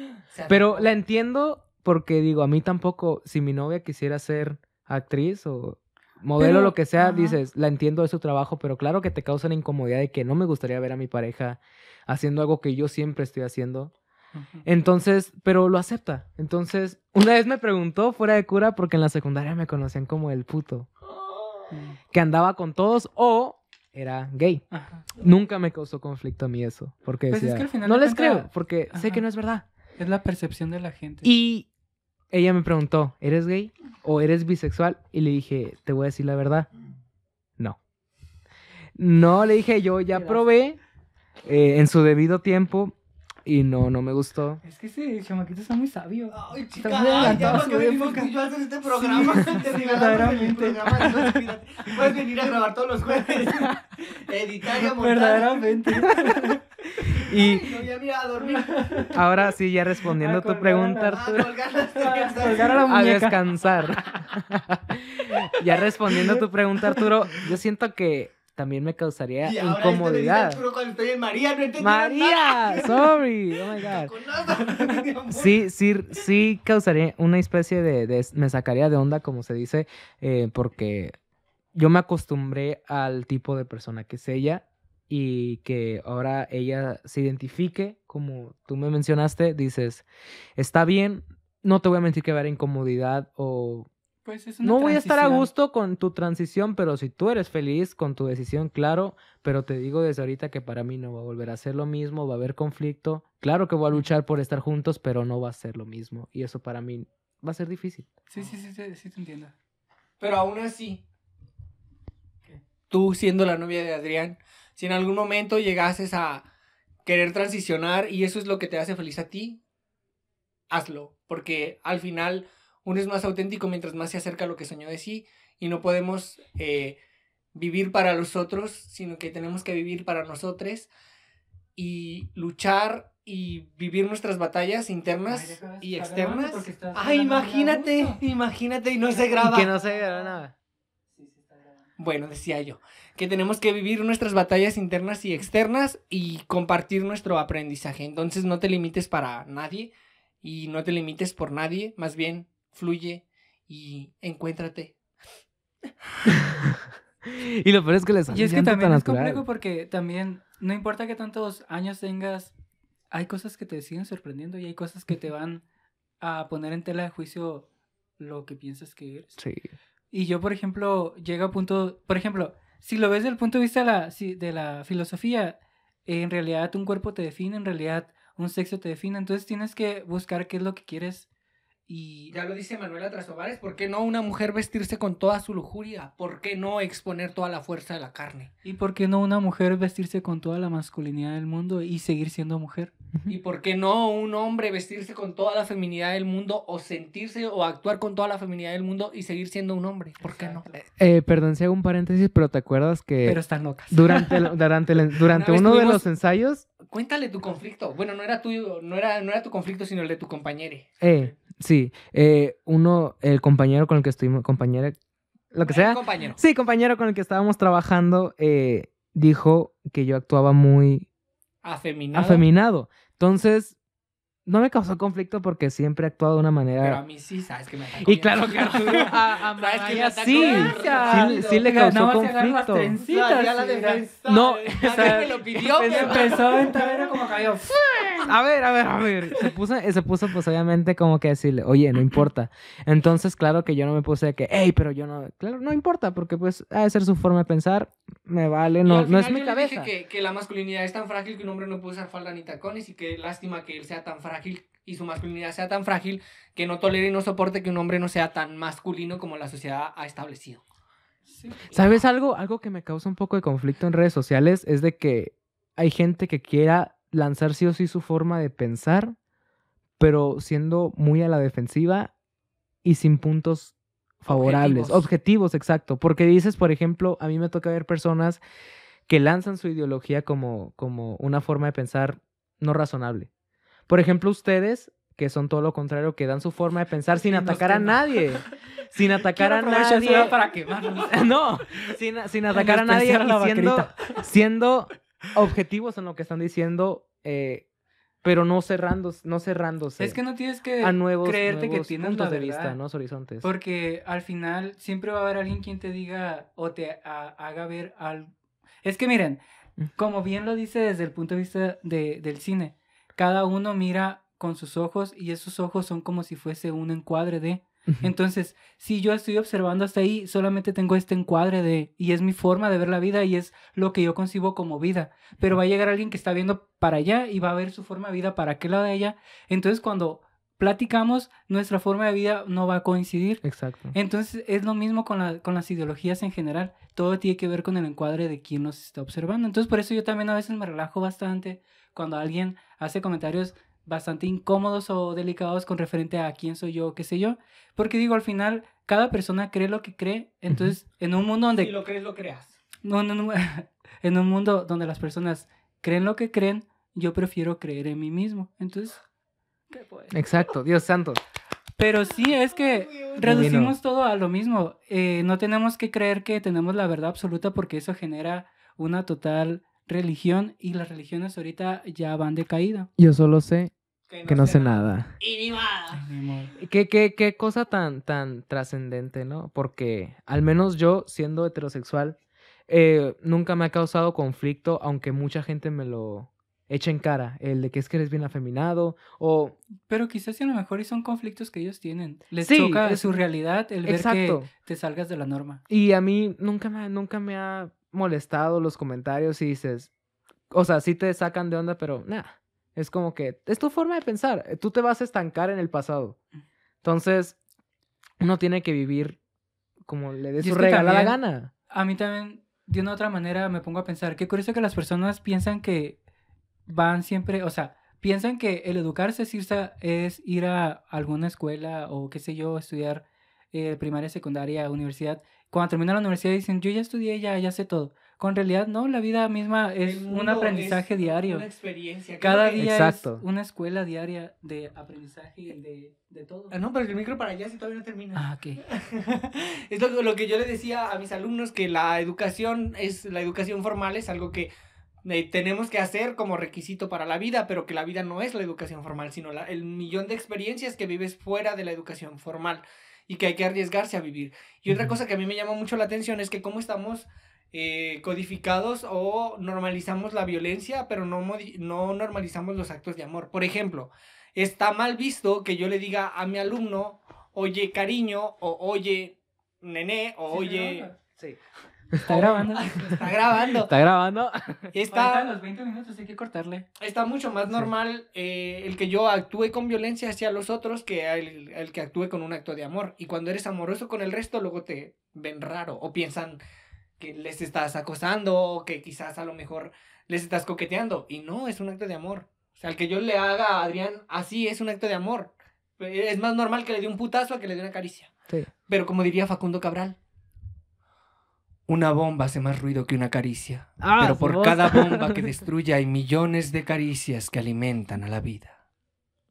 Pero la entiendo porque digo, a mí tampoco, si mi novia quisiera ser actriz o modelo, Pero, lo que sea, ajá. dices, la entiendo de su trabajo, pero claro que te causa la incomodidad de que no me gustaría ver a mi pareja haciendo algo que yo siempre estoy haciendo. Entonces, pero lo acepta. Entonces, *laughs* una vez me preguntó fuera de cura porque en la secundaria me conocían como el puto, Mm. que andaba con todos o era gay. Ajá. Nunca me causó conflicto a mí eso, porque Pues es que al final no les cuenta- creo, porque sé que no es verdad. Es la percepción de la gente. Y ella me preguntó, ¿eres gay o eres bisexual? Y le dije, te voy a decir la verdad. No. No, le dije, yo ya probé eh, en su debido tiempo y no, no me gustó. Es que ese chamaquito está muy sabio. Ay, Está chica, muy ay, ya porque su venimos y yo hacer este programa. Sí, *laughs* te verdaderamente. programa, no. Puedes venir a grabar todos los jueves. *laughs* Editar y montar. Verdaderamente. Y Ay, no, ya mira, a dormir. *laughs* ahora sí, ya respondiendo A tu pregunta, Arturo. A telas. colgar a la A muñeca. descansar. *laughs* ya respondiendo a tu pregunta, Arturo, yo siento que también me causaría Y ahora este me dice incomodidad. Arturo cuando estoy en María, no entendí María, sorry, oh my *laughs* god. Sí, sí, sí causaría una especie de, de- me sacaría de onda, como se dice, eh, porque yo me acostumbré al tipo de persona que es ella y que ahora ella se identifique, como tú me mencionaste, dices, está bien, no te voy a mentir que va a haber incomodidad o Pues es una no voy a estar a transición. gusto con tu transición, pero si tú eres feliz con tu decisión, claro, pero te digo desde ahorita que para mí no va a volver a ser lo mismo, va a haber conflicto. Claro que voy a luchar por estar juntos, pero no va a ser lo mismo. Y eso para mí va a ser difícil. Sí, sí, sí, sí, sí te entiendo. Pero aún así, tú siendo la novia de Adrián, si en algún momento llegases a querer transicionar y eso es lo que te hace feliz a ti, hazlo. Porque al final uno es más auténtico mientras más se acerca a lo que soñó de sí y no podemos eh, vivir para los otros, sino que tenemos que vivir para nosotros y luchar y vivir nuestras batallas internas Ay, y externas. porque estás Ay, hablando muy a imagínate, imagínate y no se graba. Y que no se vea nada. Sí, sí está grabando. Bueno, decía yo, que tenemos que vivir nuestras batallas internas y externas y compartir nuestro aprendizaje. Entonces no te limites para nadie y no te limites por nadie, más bien fluye y encuéntrate. *laughs* Y lo peor es que les Y es que también es complejo porque también, no importa que tantos años tengas, hay cosas que te siguen sorprendiendo y hay cosas que te van a poner en tela de juicio lo que piensas que eres. Sí. Y yo, por ejemplo, llego a punto, por ejemplo, si lo ves desde el punto de vista de la, de la filosofía, en realidad un cuerpo te define, en realidad un sexo te define, entonces tienes que buscar qué es lo que quieres y... Ya lo dice Manuela Trasovares, ¿por qué no una mujer vestirse con toda su lujuria? ¿Por qué no exponer toda la fuerza de la carne? ¿Y por qué no una mujer vestirse con toda la masculinidad del mundo y seguir siendo mujer? ¿Y por qué no un hombre vestirse con toda la feminidad del mundo o sentirse o actuar con toda la feminidad del mundo y seguir siendo un hombre? ¿Por qué no? Eh, perdón si hago un paréntesis, pero ¿te acuerdas que Pero están locas. durante, el- durante, el- *laughs* durante uno de los ensayos Cuéntale tu conflicto. Bueno, no era tuyo, no era, no era tu conflicto, sino el de tu compañero. Eh, sí, eh, uno, el compañero con el que estuvimos, compañera, lo que sea. compañero. Sí, compañero con el que estábamos trabajando, eh, dijo que yo actuaba muy Afeminado. afeminado. Entonces, no me causó conflicto porque siempre he actuado de una Pero a manera... mí sí, sabes que me atacó Y claro que a, a Sabes que Maya me atacó sí, sí, sí le causó Nada más se agarra las conflicto. No, Alguien o sea, me lo pidió, pero- empezó a aventar, era como cayó. *laughs* A ver, a ver, a ver. Se puso, se puso pues obviamente como que decirle, oye, no importa. Entonces, claro que yo no me puse de que, hey, pero yo no, claro, no importa, porque pues ha de ser su forma de pensar, me vale, Y no, no es mi le dije cabeza. Que, que la masculinidad es tan frágil que un hombre no puede usar falda ni tacones y que lástima que él sea tan frágil y su masculinidad sea tan frágil que no tolere y no soporte que un hombre no sea tan masculino como la sociedad ha establecido. ¿Sabes algo? Algo que me causa un poco de conflicto en redes sociales es de que hay gente que quiera lanzar sí o sí su forma de pensar, pero siendo muy a la defensiva y sin puntos favorables, Objetivos. objetivos, exacto. Porque dices, por ejemplo, a mí me toca ver personas que lanzan su ideología como, como una forma de pensar no razonable. Por ejemplo, ustedes que son todo lo contrario, que dan su forma de pensar sin nos atacar a nadie. *laughs* Sin atacar Quiero a nadie. para *laughs* no, sin, sin atacar a nadie a y siendo, siendo objetivos en lo que están diciendo, eh, pero no cerrando, no cerrándose Es que no tienes que a nuevos, creerte nuevos que tienes puntos la de vista, nuevos horizontes. Porque al final siempre va a haber alguien quien te diga o te ha- haga ver algo. Es que miren, como bien lo dice desde el punto de vista de- del cine, cada uno mira con sus ojos y esos ojos son como si fuese un encuadre de. Entonces, si yo estoy observando hasta ahí, solamente tengo este encuadre de, y es mi forma de ver la vida y es lo que yo concibo como vida. Pero va a llegar alguien que está viendo para allá y va a ver su forma de vida para aquel lado de allá. Entonces, cuando platicamos, nuestra forma de vida no va a coincidir. Exacto. Entonces, es lo mismo con, la- con las ideologías en general. Todo tiene que ver con el encuadre de quién nos está observando. Entonces, por eso yo también a veces me relajo bastante cuando alguien hace comentarios bastante incómodos o delicados con referente a quién soy yo, qué sé yo. Porque digo, al final, cada persona cree lo que cree. Entonces, en un mundo donde Si lo crees, lo creas. no, no, no, *laughs* en un mundo donde las personas creen lo que creen, yo prefiero creer en mí mismo. Entonces, ¿qué? Exacto, Dios santo. Pero sí, es que reducimos todo a lo mismo. Eh, no tenemos que creer que tenemos la verdad absoluta porque eso genera una total religión y las religiones ahorita ya van de caída. Yo solo sé que no sé nada. Y ni nada. ¿Qué, qué, qué cosa tan, tan trascendente, ¿no? Porque al menos yo, siendo heterosexual, eh, nunca me ha causado conflicto, aunque mucha gente me lo echa en cara. El de que es que eres bien afeminado o... Pero quizás a lo mejor y son conflictos que ellos tienen. Les Sí, choca es- su realidad el ver Exacto. que te salgas de la norma. Y a mí nunca me, nunca me ha molestado los comentarios y dices... O sea, sí te sacan de onda, pero nada. Es como que es tu forma de pensar. Tú te vas a estancar en el pasado. Entonces, uno tiene que vivir como le dé su regalada gana. A mí también, de una otra manera, me pongo a pensar, qué curioso que las personas piensan que van siempre, o sea, piensan que el educarse es, irse a- es ir a alguna escuela o qué sé yo, estudiar eh, primaria, secundaria, universidad. Cuando terminan la universidad dicen, yo ya estudié, ya, ya sé todo. Con realidad, no, la vida misma es un aprendizaje es diario. Una experiencia. ¿Qué Cada día Exacto. es una escuela diaria de aprendizaje y de, de todo. Ah, no, pero el micro para allá si todavía no termina. Ah, ok. *laughs* es lo, lo que yo le decía a mis alumnos, que la educación es la educación formal es algo que eh, tenemos que hacer como requisito para la vida, pero que la vida no es la educación formal, sino la- el millón de experiencias que vives fuera de la educación formal y que hay que arriesgarse a vivir. Y otra cosa que a mí me llama mucho la atención es que cómo estamos eh, codificados o normalizamos la violencia, pero no, no normalizamos los actos de amor. Por ejemplo, está mal visto que yo le diga a mi alumno, oye cariño, o oye nené, o oye... Sí. *laughs* Está grabando. Está grabando. ¿Está grabando? Está, en los 20 minutos hay que cortarle. está mucho más normal eh, el que yo actúe con violencia hacia los otros que el, el que actúe con un acto de amor. Y cuando eres amoroso con el resto, luego te ven raro o piensan que les estás acosando o que quizás a lo mejor les estás coqueteando. Y no, es un acto de amor. O sea, el que yo le haga a Adrián así es un acto de amor. Es más normal que le dé un putazo a que le dé una caricia. Sí. Pero como diría Facundo Cabral, una bomba hace más ruido que una caricia. Ah, Pero por cada bomba que *laughs* destruye hay millones de caricias que alimentan a la vida.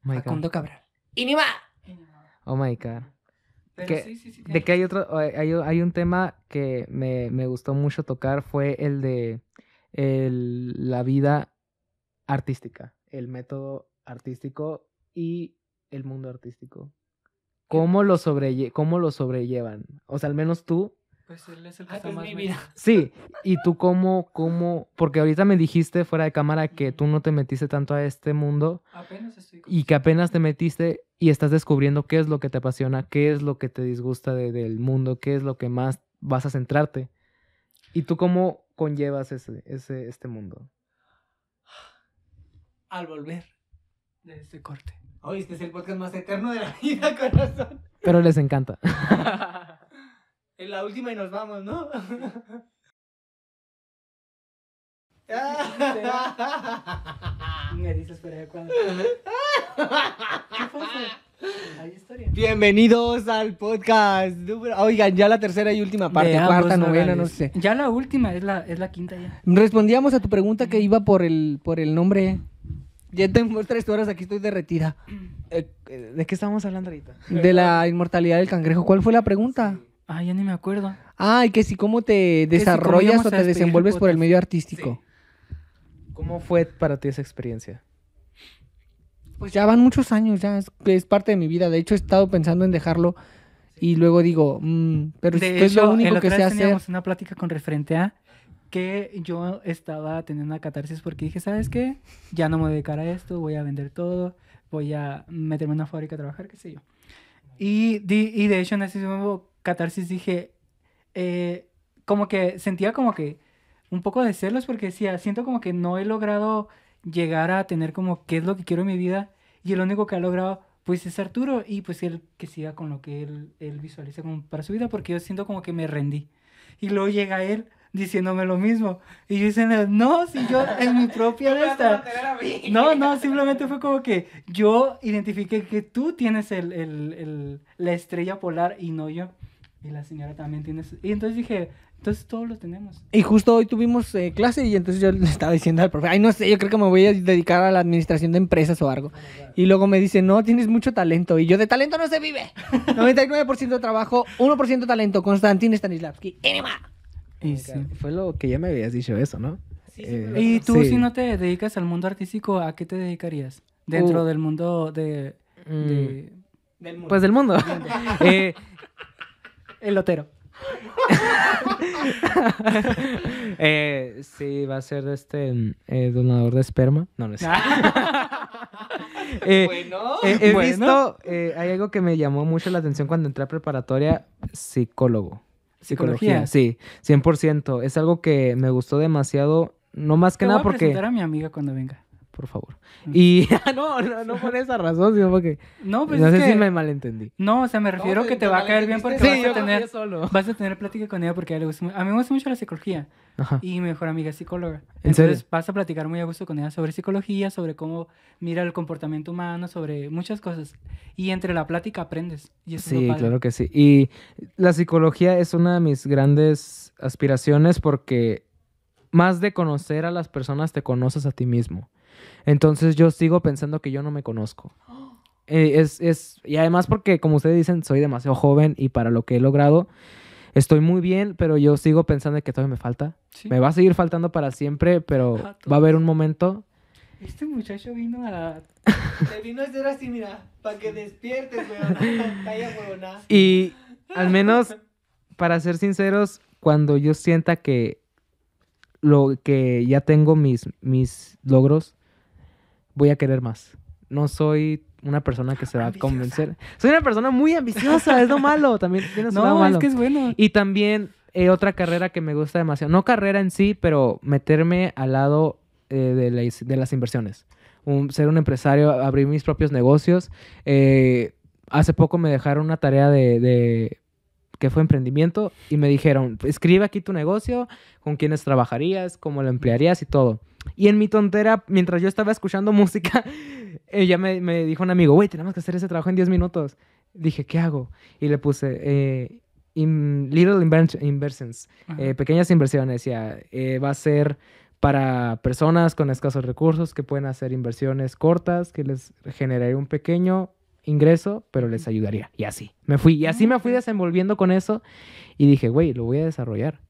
Oh my God. Facundo Cabral. ¡Y ni más! Oh my God. Pero ¿Qué- sí, sí, sí, De que hay otro, hay, hay un tema que me, me gustó mucho tocar fue el de el- la vida artística, el método artístico y el mundo artístico. ¿Cómo lo, sobrelle cómo lo sobrellevan? O sea, al menos tú, Pues él es el que está pues más mi vida. *laughs* sí. ¿Y tú cómo, cómo? Porque ahorita me dijiste fuera de cámara que tú no te metiste tanto a este mundo Apenas estoy con- y que apenas te metiste y estás descubriendo qué es lo que te apasiona, qué es lo que te disgusta de- del mundo, qué es lo que más vas a centrarte. ¿Y tú cómo conllevas ese, ese, este mundo? Al volver. de este corte. Hoy este es el podcast más eterno de la *laughs* vida, corazón. Pero les encanta. *laughs* En la última y nos vamos, ¿no? *laughs* Me dices, pero cuando. ¿Qué pasa? Hay historia. Bienvenidos al podcast. número- Oigan, ya la tercera y última parte, De cuarta, novena, no sé. Ya la última, es la, es la quinta ya. Respondíamos a tu pregunta que iba por el, por el nombre. Ya tengo tres horas aquí, estoy derretida. Eh, eh, ¿De qué estamos hablando ahorita? De la inmortalidad del cangrejo. ¿Cuál fue la pregunta? Ah, ya ni me acuerdo. Ah, y que si cómo te si cómo desarrollas o te el desenvuelves por el medio artístico. ¿Cómo fue para ti esa experiencia? Pues ya van muchos años, ya es, es parte de mi vida. De hecho, he estado pensando en dejarlo y luego digo, mm, pero de esto es lo único el que sé hacer. teníamos una plática con referente a que yo estaba teniendo una catarsis porque dije, ¿sabes qué? Ya no me voy a dedicar a esto, voy a vender todo, voy a meterme en una fábrica a trabajar, qué sé yo. Y, di- y de hecho en ese mismo catarsis dije, eh, como que sentía como que un poco de celos porque decía, siento como que no he logrado llegar a tener como qué es lo que quiero en mi vida y el único que ha logrado pues es Arturo y pues él que siga con lo que él, él visualiza como para su vida porque yo siento como que me rendí. Y luego llega él diciéndome lo mismo. Y yo diciendo, no, si yo en mi propia *laughs* de esta... No, no, simplemente fue como que yo identifiqué que tú tienes el, el- el- la estrella polar y no yo. Y la señora también tiene... su- Y entonces dije, entonces todos lo tenemos. Y justo hoy tuvimos eh, clase y entonces yo le estaba diciendo al profe, ay, no sé, yo creo que me voy a dedicar a la administración de empresas o algo. Y luego me dice, no, tienes mucho talento. Y yo, de talento no se vive. *laughs* 99% trabajo, 1% talento. Konstantin Stanislavski. Enema. Y, sí. Fue lo que ya me habías dicho eso, ¿no? Sí, sí, Eh, Y tú, sí. si no te dedicas al mundo artístico, ¿a qué te dedicarías? Dentro Uh. del mundo de... Mm, de- Del mundo. Pues del mundo. *laughs* Eh, El lotero. *laughs* eh, sí, va a ser este eh, donador de esperma. No, no es. *laughs* Eh, bueno. eh, he Bueno. visto, hay algo que me llamó mucho la atención cuando entré a preparatoria, psicólogo. ¿Psicología? Sí, 100%. Es algo que me gustó demasiado, no más que Te voy nada a porque... a mi amiga cuando venga. Por favor. Y *laughs* no, no, no por esa razón, sino porque... No, pues no es sé que... si me malentendí. No, o sea, me refiero pues, que te te va a caer bien porque vas a tener... solo. Vas a tener plática con ella porque a ella le gusta A mí me gusta mucho la psicología Ajá. y mi mejor amiga es psicóloga. ¿En Entonces serio? vas a platicar muy a gusto con ella sobre psicología, sobre cómo mira el comportamiento humano, sobre muchas cosas. Y entre la plática aprendes. Y eso Sí, claro que sí. Y la psicología es una de mis grandes aspiraciones porque más de conocer a las personas te conoces a ti mismo. Entonces yo sigo pensando que yo no me conozco. Eh, es, es, y además porque, como ustedes dicen, soy demasiado joven y para lo que he logrado, estoy muy bien, pero yo sigo pensando que todavía me falta. Sí. Me va a seguir faltando para siempre, pero va a haber un momento. Este muchacho vino a... *laughs* Te vino a hacer así, mira, para que despiertes, weón. *laughs* Calla. Y al menos, para ser sinceros, cuando yo sienta que lo que ya tengo mis, mis logros, voy a querer más. No soy una persona que se va a convencer. Soy una persona muy ambiciosa, es lo malo. También tiene su lado No, es que es bueno. Y también eh, otra carrera que me gusta demasiado. No carrera en sí, pero meterme al lado eh, de, la de las inversiones. Un- ser un empresario, abrir mis propios negocios. Eh, hace poco me dejaron una tarea de, de- que fue emprendimiento y me dijeron, escribe aquí tu negocio, con quiénes trabajarías, cómo lo emplearías y todo. Y en mi tontera, mientras yo estaba escuchando *laughs* música, ella me, me dijo un amigo, güey, tenemos que hacer ese trabajo en 10 minutos. Dije, ¿qué hago? Y le puse, eh, in- Little Inver- Inversions, eh, pequeñas inversiones. Decía, eh, va a ser para personas con escasos recursos que pueden hacer inversiones cortas, que les generaría un pequeño ingreso, pero les ayudaría. Y así, me fui. Y así Ah, me fui desenvolviendo con eso. Y dije, güey, lo voy a desarrollar.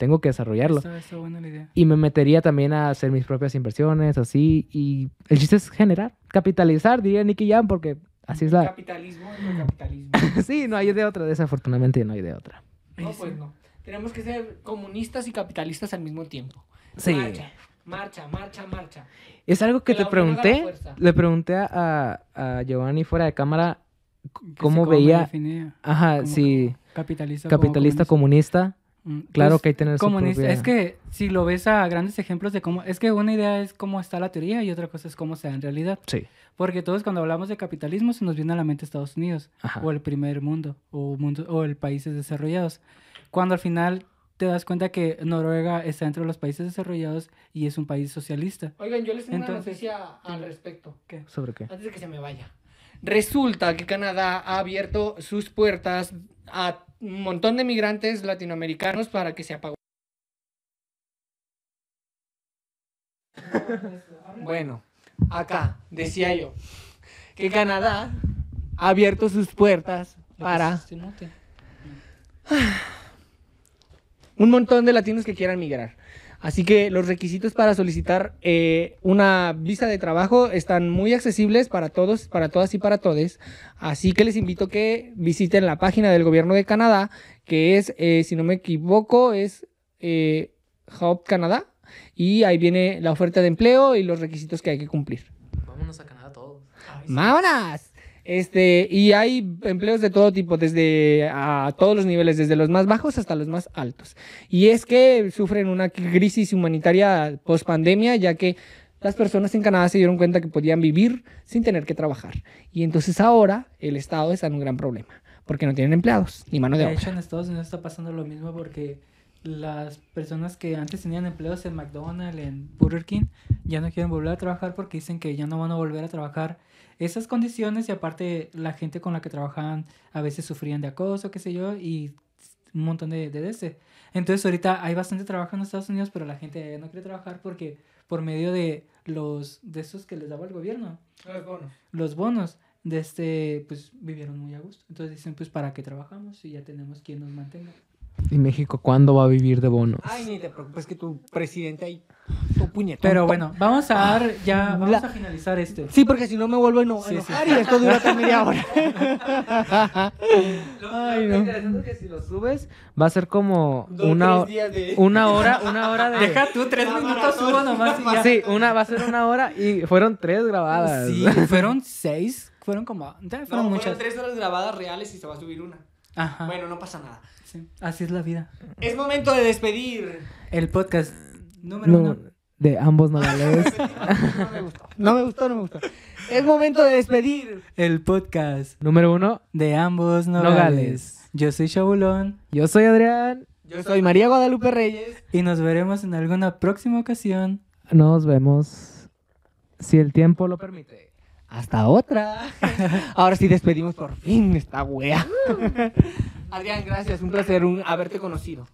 Tengo que desarrollarlo. Está, está buena la idea. Y me metería también a hacer mis propias inversiones, así. Y el chiste es generar, capitalizar, diría Nicky Jam, porque así es la... Capitalismo es el capitalismo. *laughs* sí, no hay de otra, desafortunadamente no hay de otra. No, pues no. Tenemos que ser comunistas y capitalistas al mismo tiempo. Sí. Marcha, marcha, marcha, marcha. Es algo que Que te pregunté, le pregunté a, a Giovanni fuera de cámara cómo veía, definía. ajá, sí, Capitalista. capitalista comunista, claro pues, que hay que tener su propia- Es que si lo ves a grandes ejemplos de cómo... Es que una idea es cómo está la teoría y otra cosa es cómo se da en realidad. sí, Porque todos cuando hablamos de capitalismo se nos viene a la mente Estados Unidos ajá, o el primer mundo o, mundo, o el países desarrollados. Cuando al final te das cuenta que Noruega está entre los países desarrollados y es un país socialista. Oigan, yo les tengo una Entonces, noticia al respecto. ¿sobre qué? Antes de que se me vaya. Resulta que Canadá ha abierto sus puertas a un montón de migrantes latinoamericanos para que se apaguen. *laughs* Bueno, acá, decía yo, que Canadá ha abierto sus puertas para Se note. *sighs* un montón de latinos que quieran migrar. Así que los requisitos para solicitar eh, una visa de trabajo están muy accesibles para todos, para todas y para todes. Así que les invito a que visiten la página del gobierno de Canadá, que es, eh, si no me equivoco, es eh, Hub Canadá. Y ahí viene la oferta de empleo y los requisitos que hay que cumplir. Vámonos a Canadá todos. ¡Vámonos! Este, y hay empleos de todo tipo, desde a todos los niveles, desde los más bajos hasta los más altos. Y es que sufren una crisis humanitaria post pandemia, ya que las personas en Canadá se dieron cuenta que podían vivir sin tener que trabajar. Y entonces ahora el Estado está en un gran problema, porque no tienen empleados ni mano de De obra. hecho, en Estados Unidos está pasando lo mismo porque las personas que antes tenían empleos en McDonald's, en Burger King, ya no quieren volver a trabajar porque dicen que ya no van a volver a trabajar esas condiciones y aparte la gente con la que trabajaban a veces sufrían de acoso, qué sé yo, y un montón de, de ese. Entonces ahorita hay bastante trabajo en Estados Unidos, pero la gente no quiere trabajar porque por medio de los de esos que les daba el gobierno, los bonos de este pues vivieron muy a gusto. Entonces dicen, pues para qué trabajamos si ya tenemos quien nos mantenga. ¿Y México cuándo va a vivir de bonos? Ay, ni te preocupes que tu presidente ahí, tu puñetón. Pero bueno, vamos a dar ya, vamos La- a finalizar este. Sí, porque si no me vuelvo eno- Sí, sí. enojar y esto dura hasta media hora. *laughs* Ay, Lo no. interesante es que si lo subes, va a ser como Dos, una, de- una hora, una hora de... Deja tú tres minutos subo nomás y ya. Sí, una, va a ser una hora y fueron tres grabadas. Sí, fueron seis, fueron como, fueron No, muchas. fueron tres horas grabadas reales y se va a subir una. Ajá. Bueno, no pasa nada. sí, así es la vida. Es momento de despedir. El podcast número No, uno. de ambos nogales. *laughs* No me gustó. No me gustó, no me gustó. Es momento de despedir. El podcast Número uno, de ambos nogales. Nogales. Yo soy Chabulón yo soy Adrián. Yo soy María Guadalupe Reyes. y nos veremos en alguna próxima ocasión. Nos vemos si el tiempo lo permite. Hasta otra. Ahora sí despedimos por fin esta wea. *laughs* Adrián, gracias. Un placer un- haberte conocido.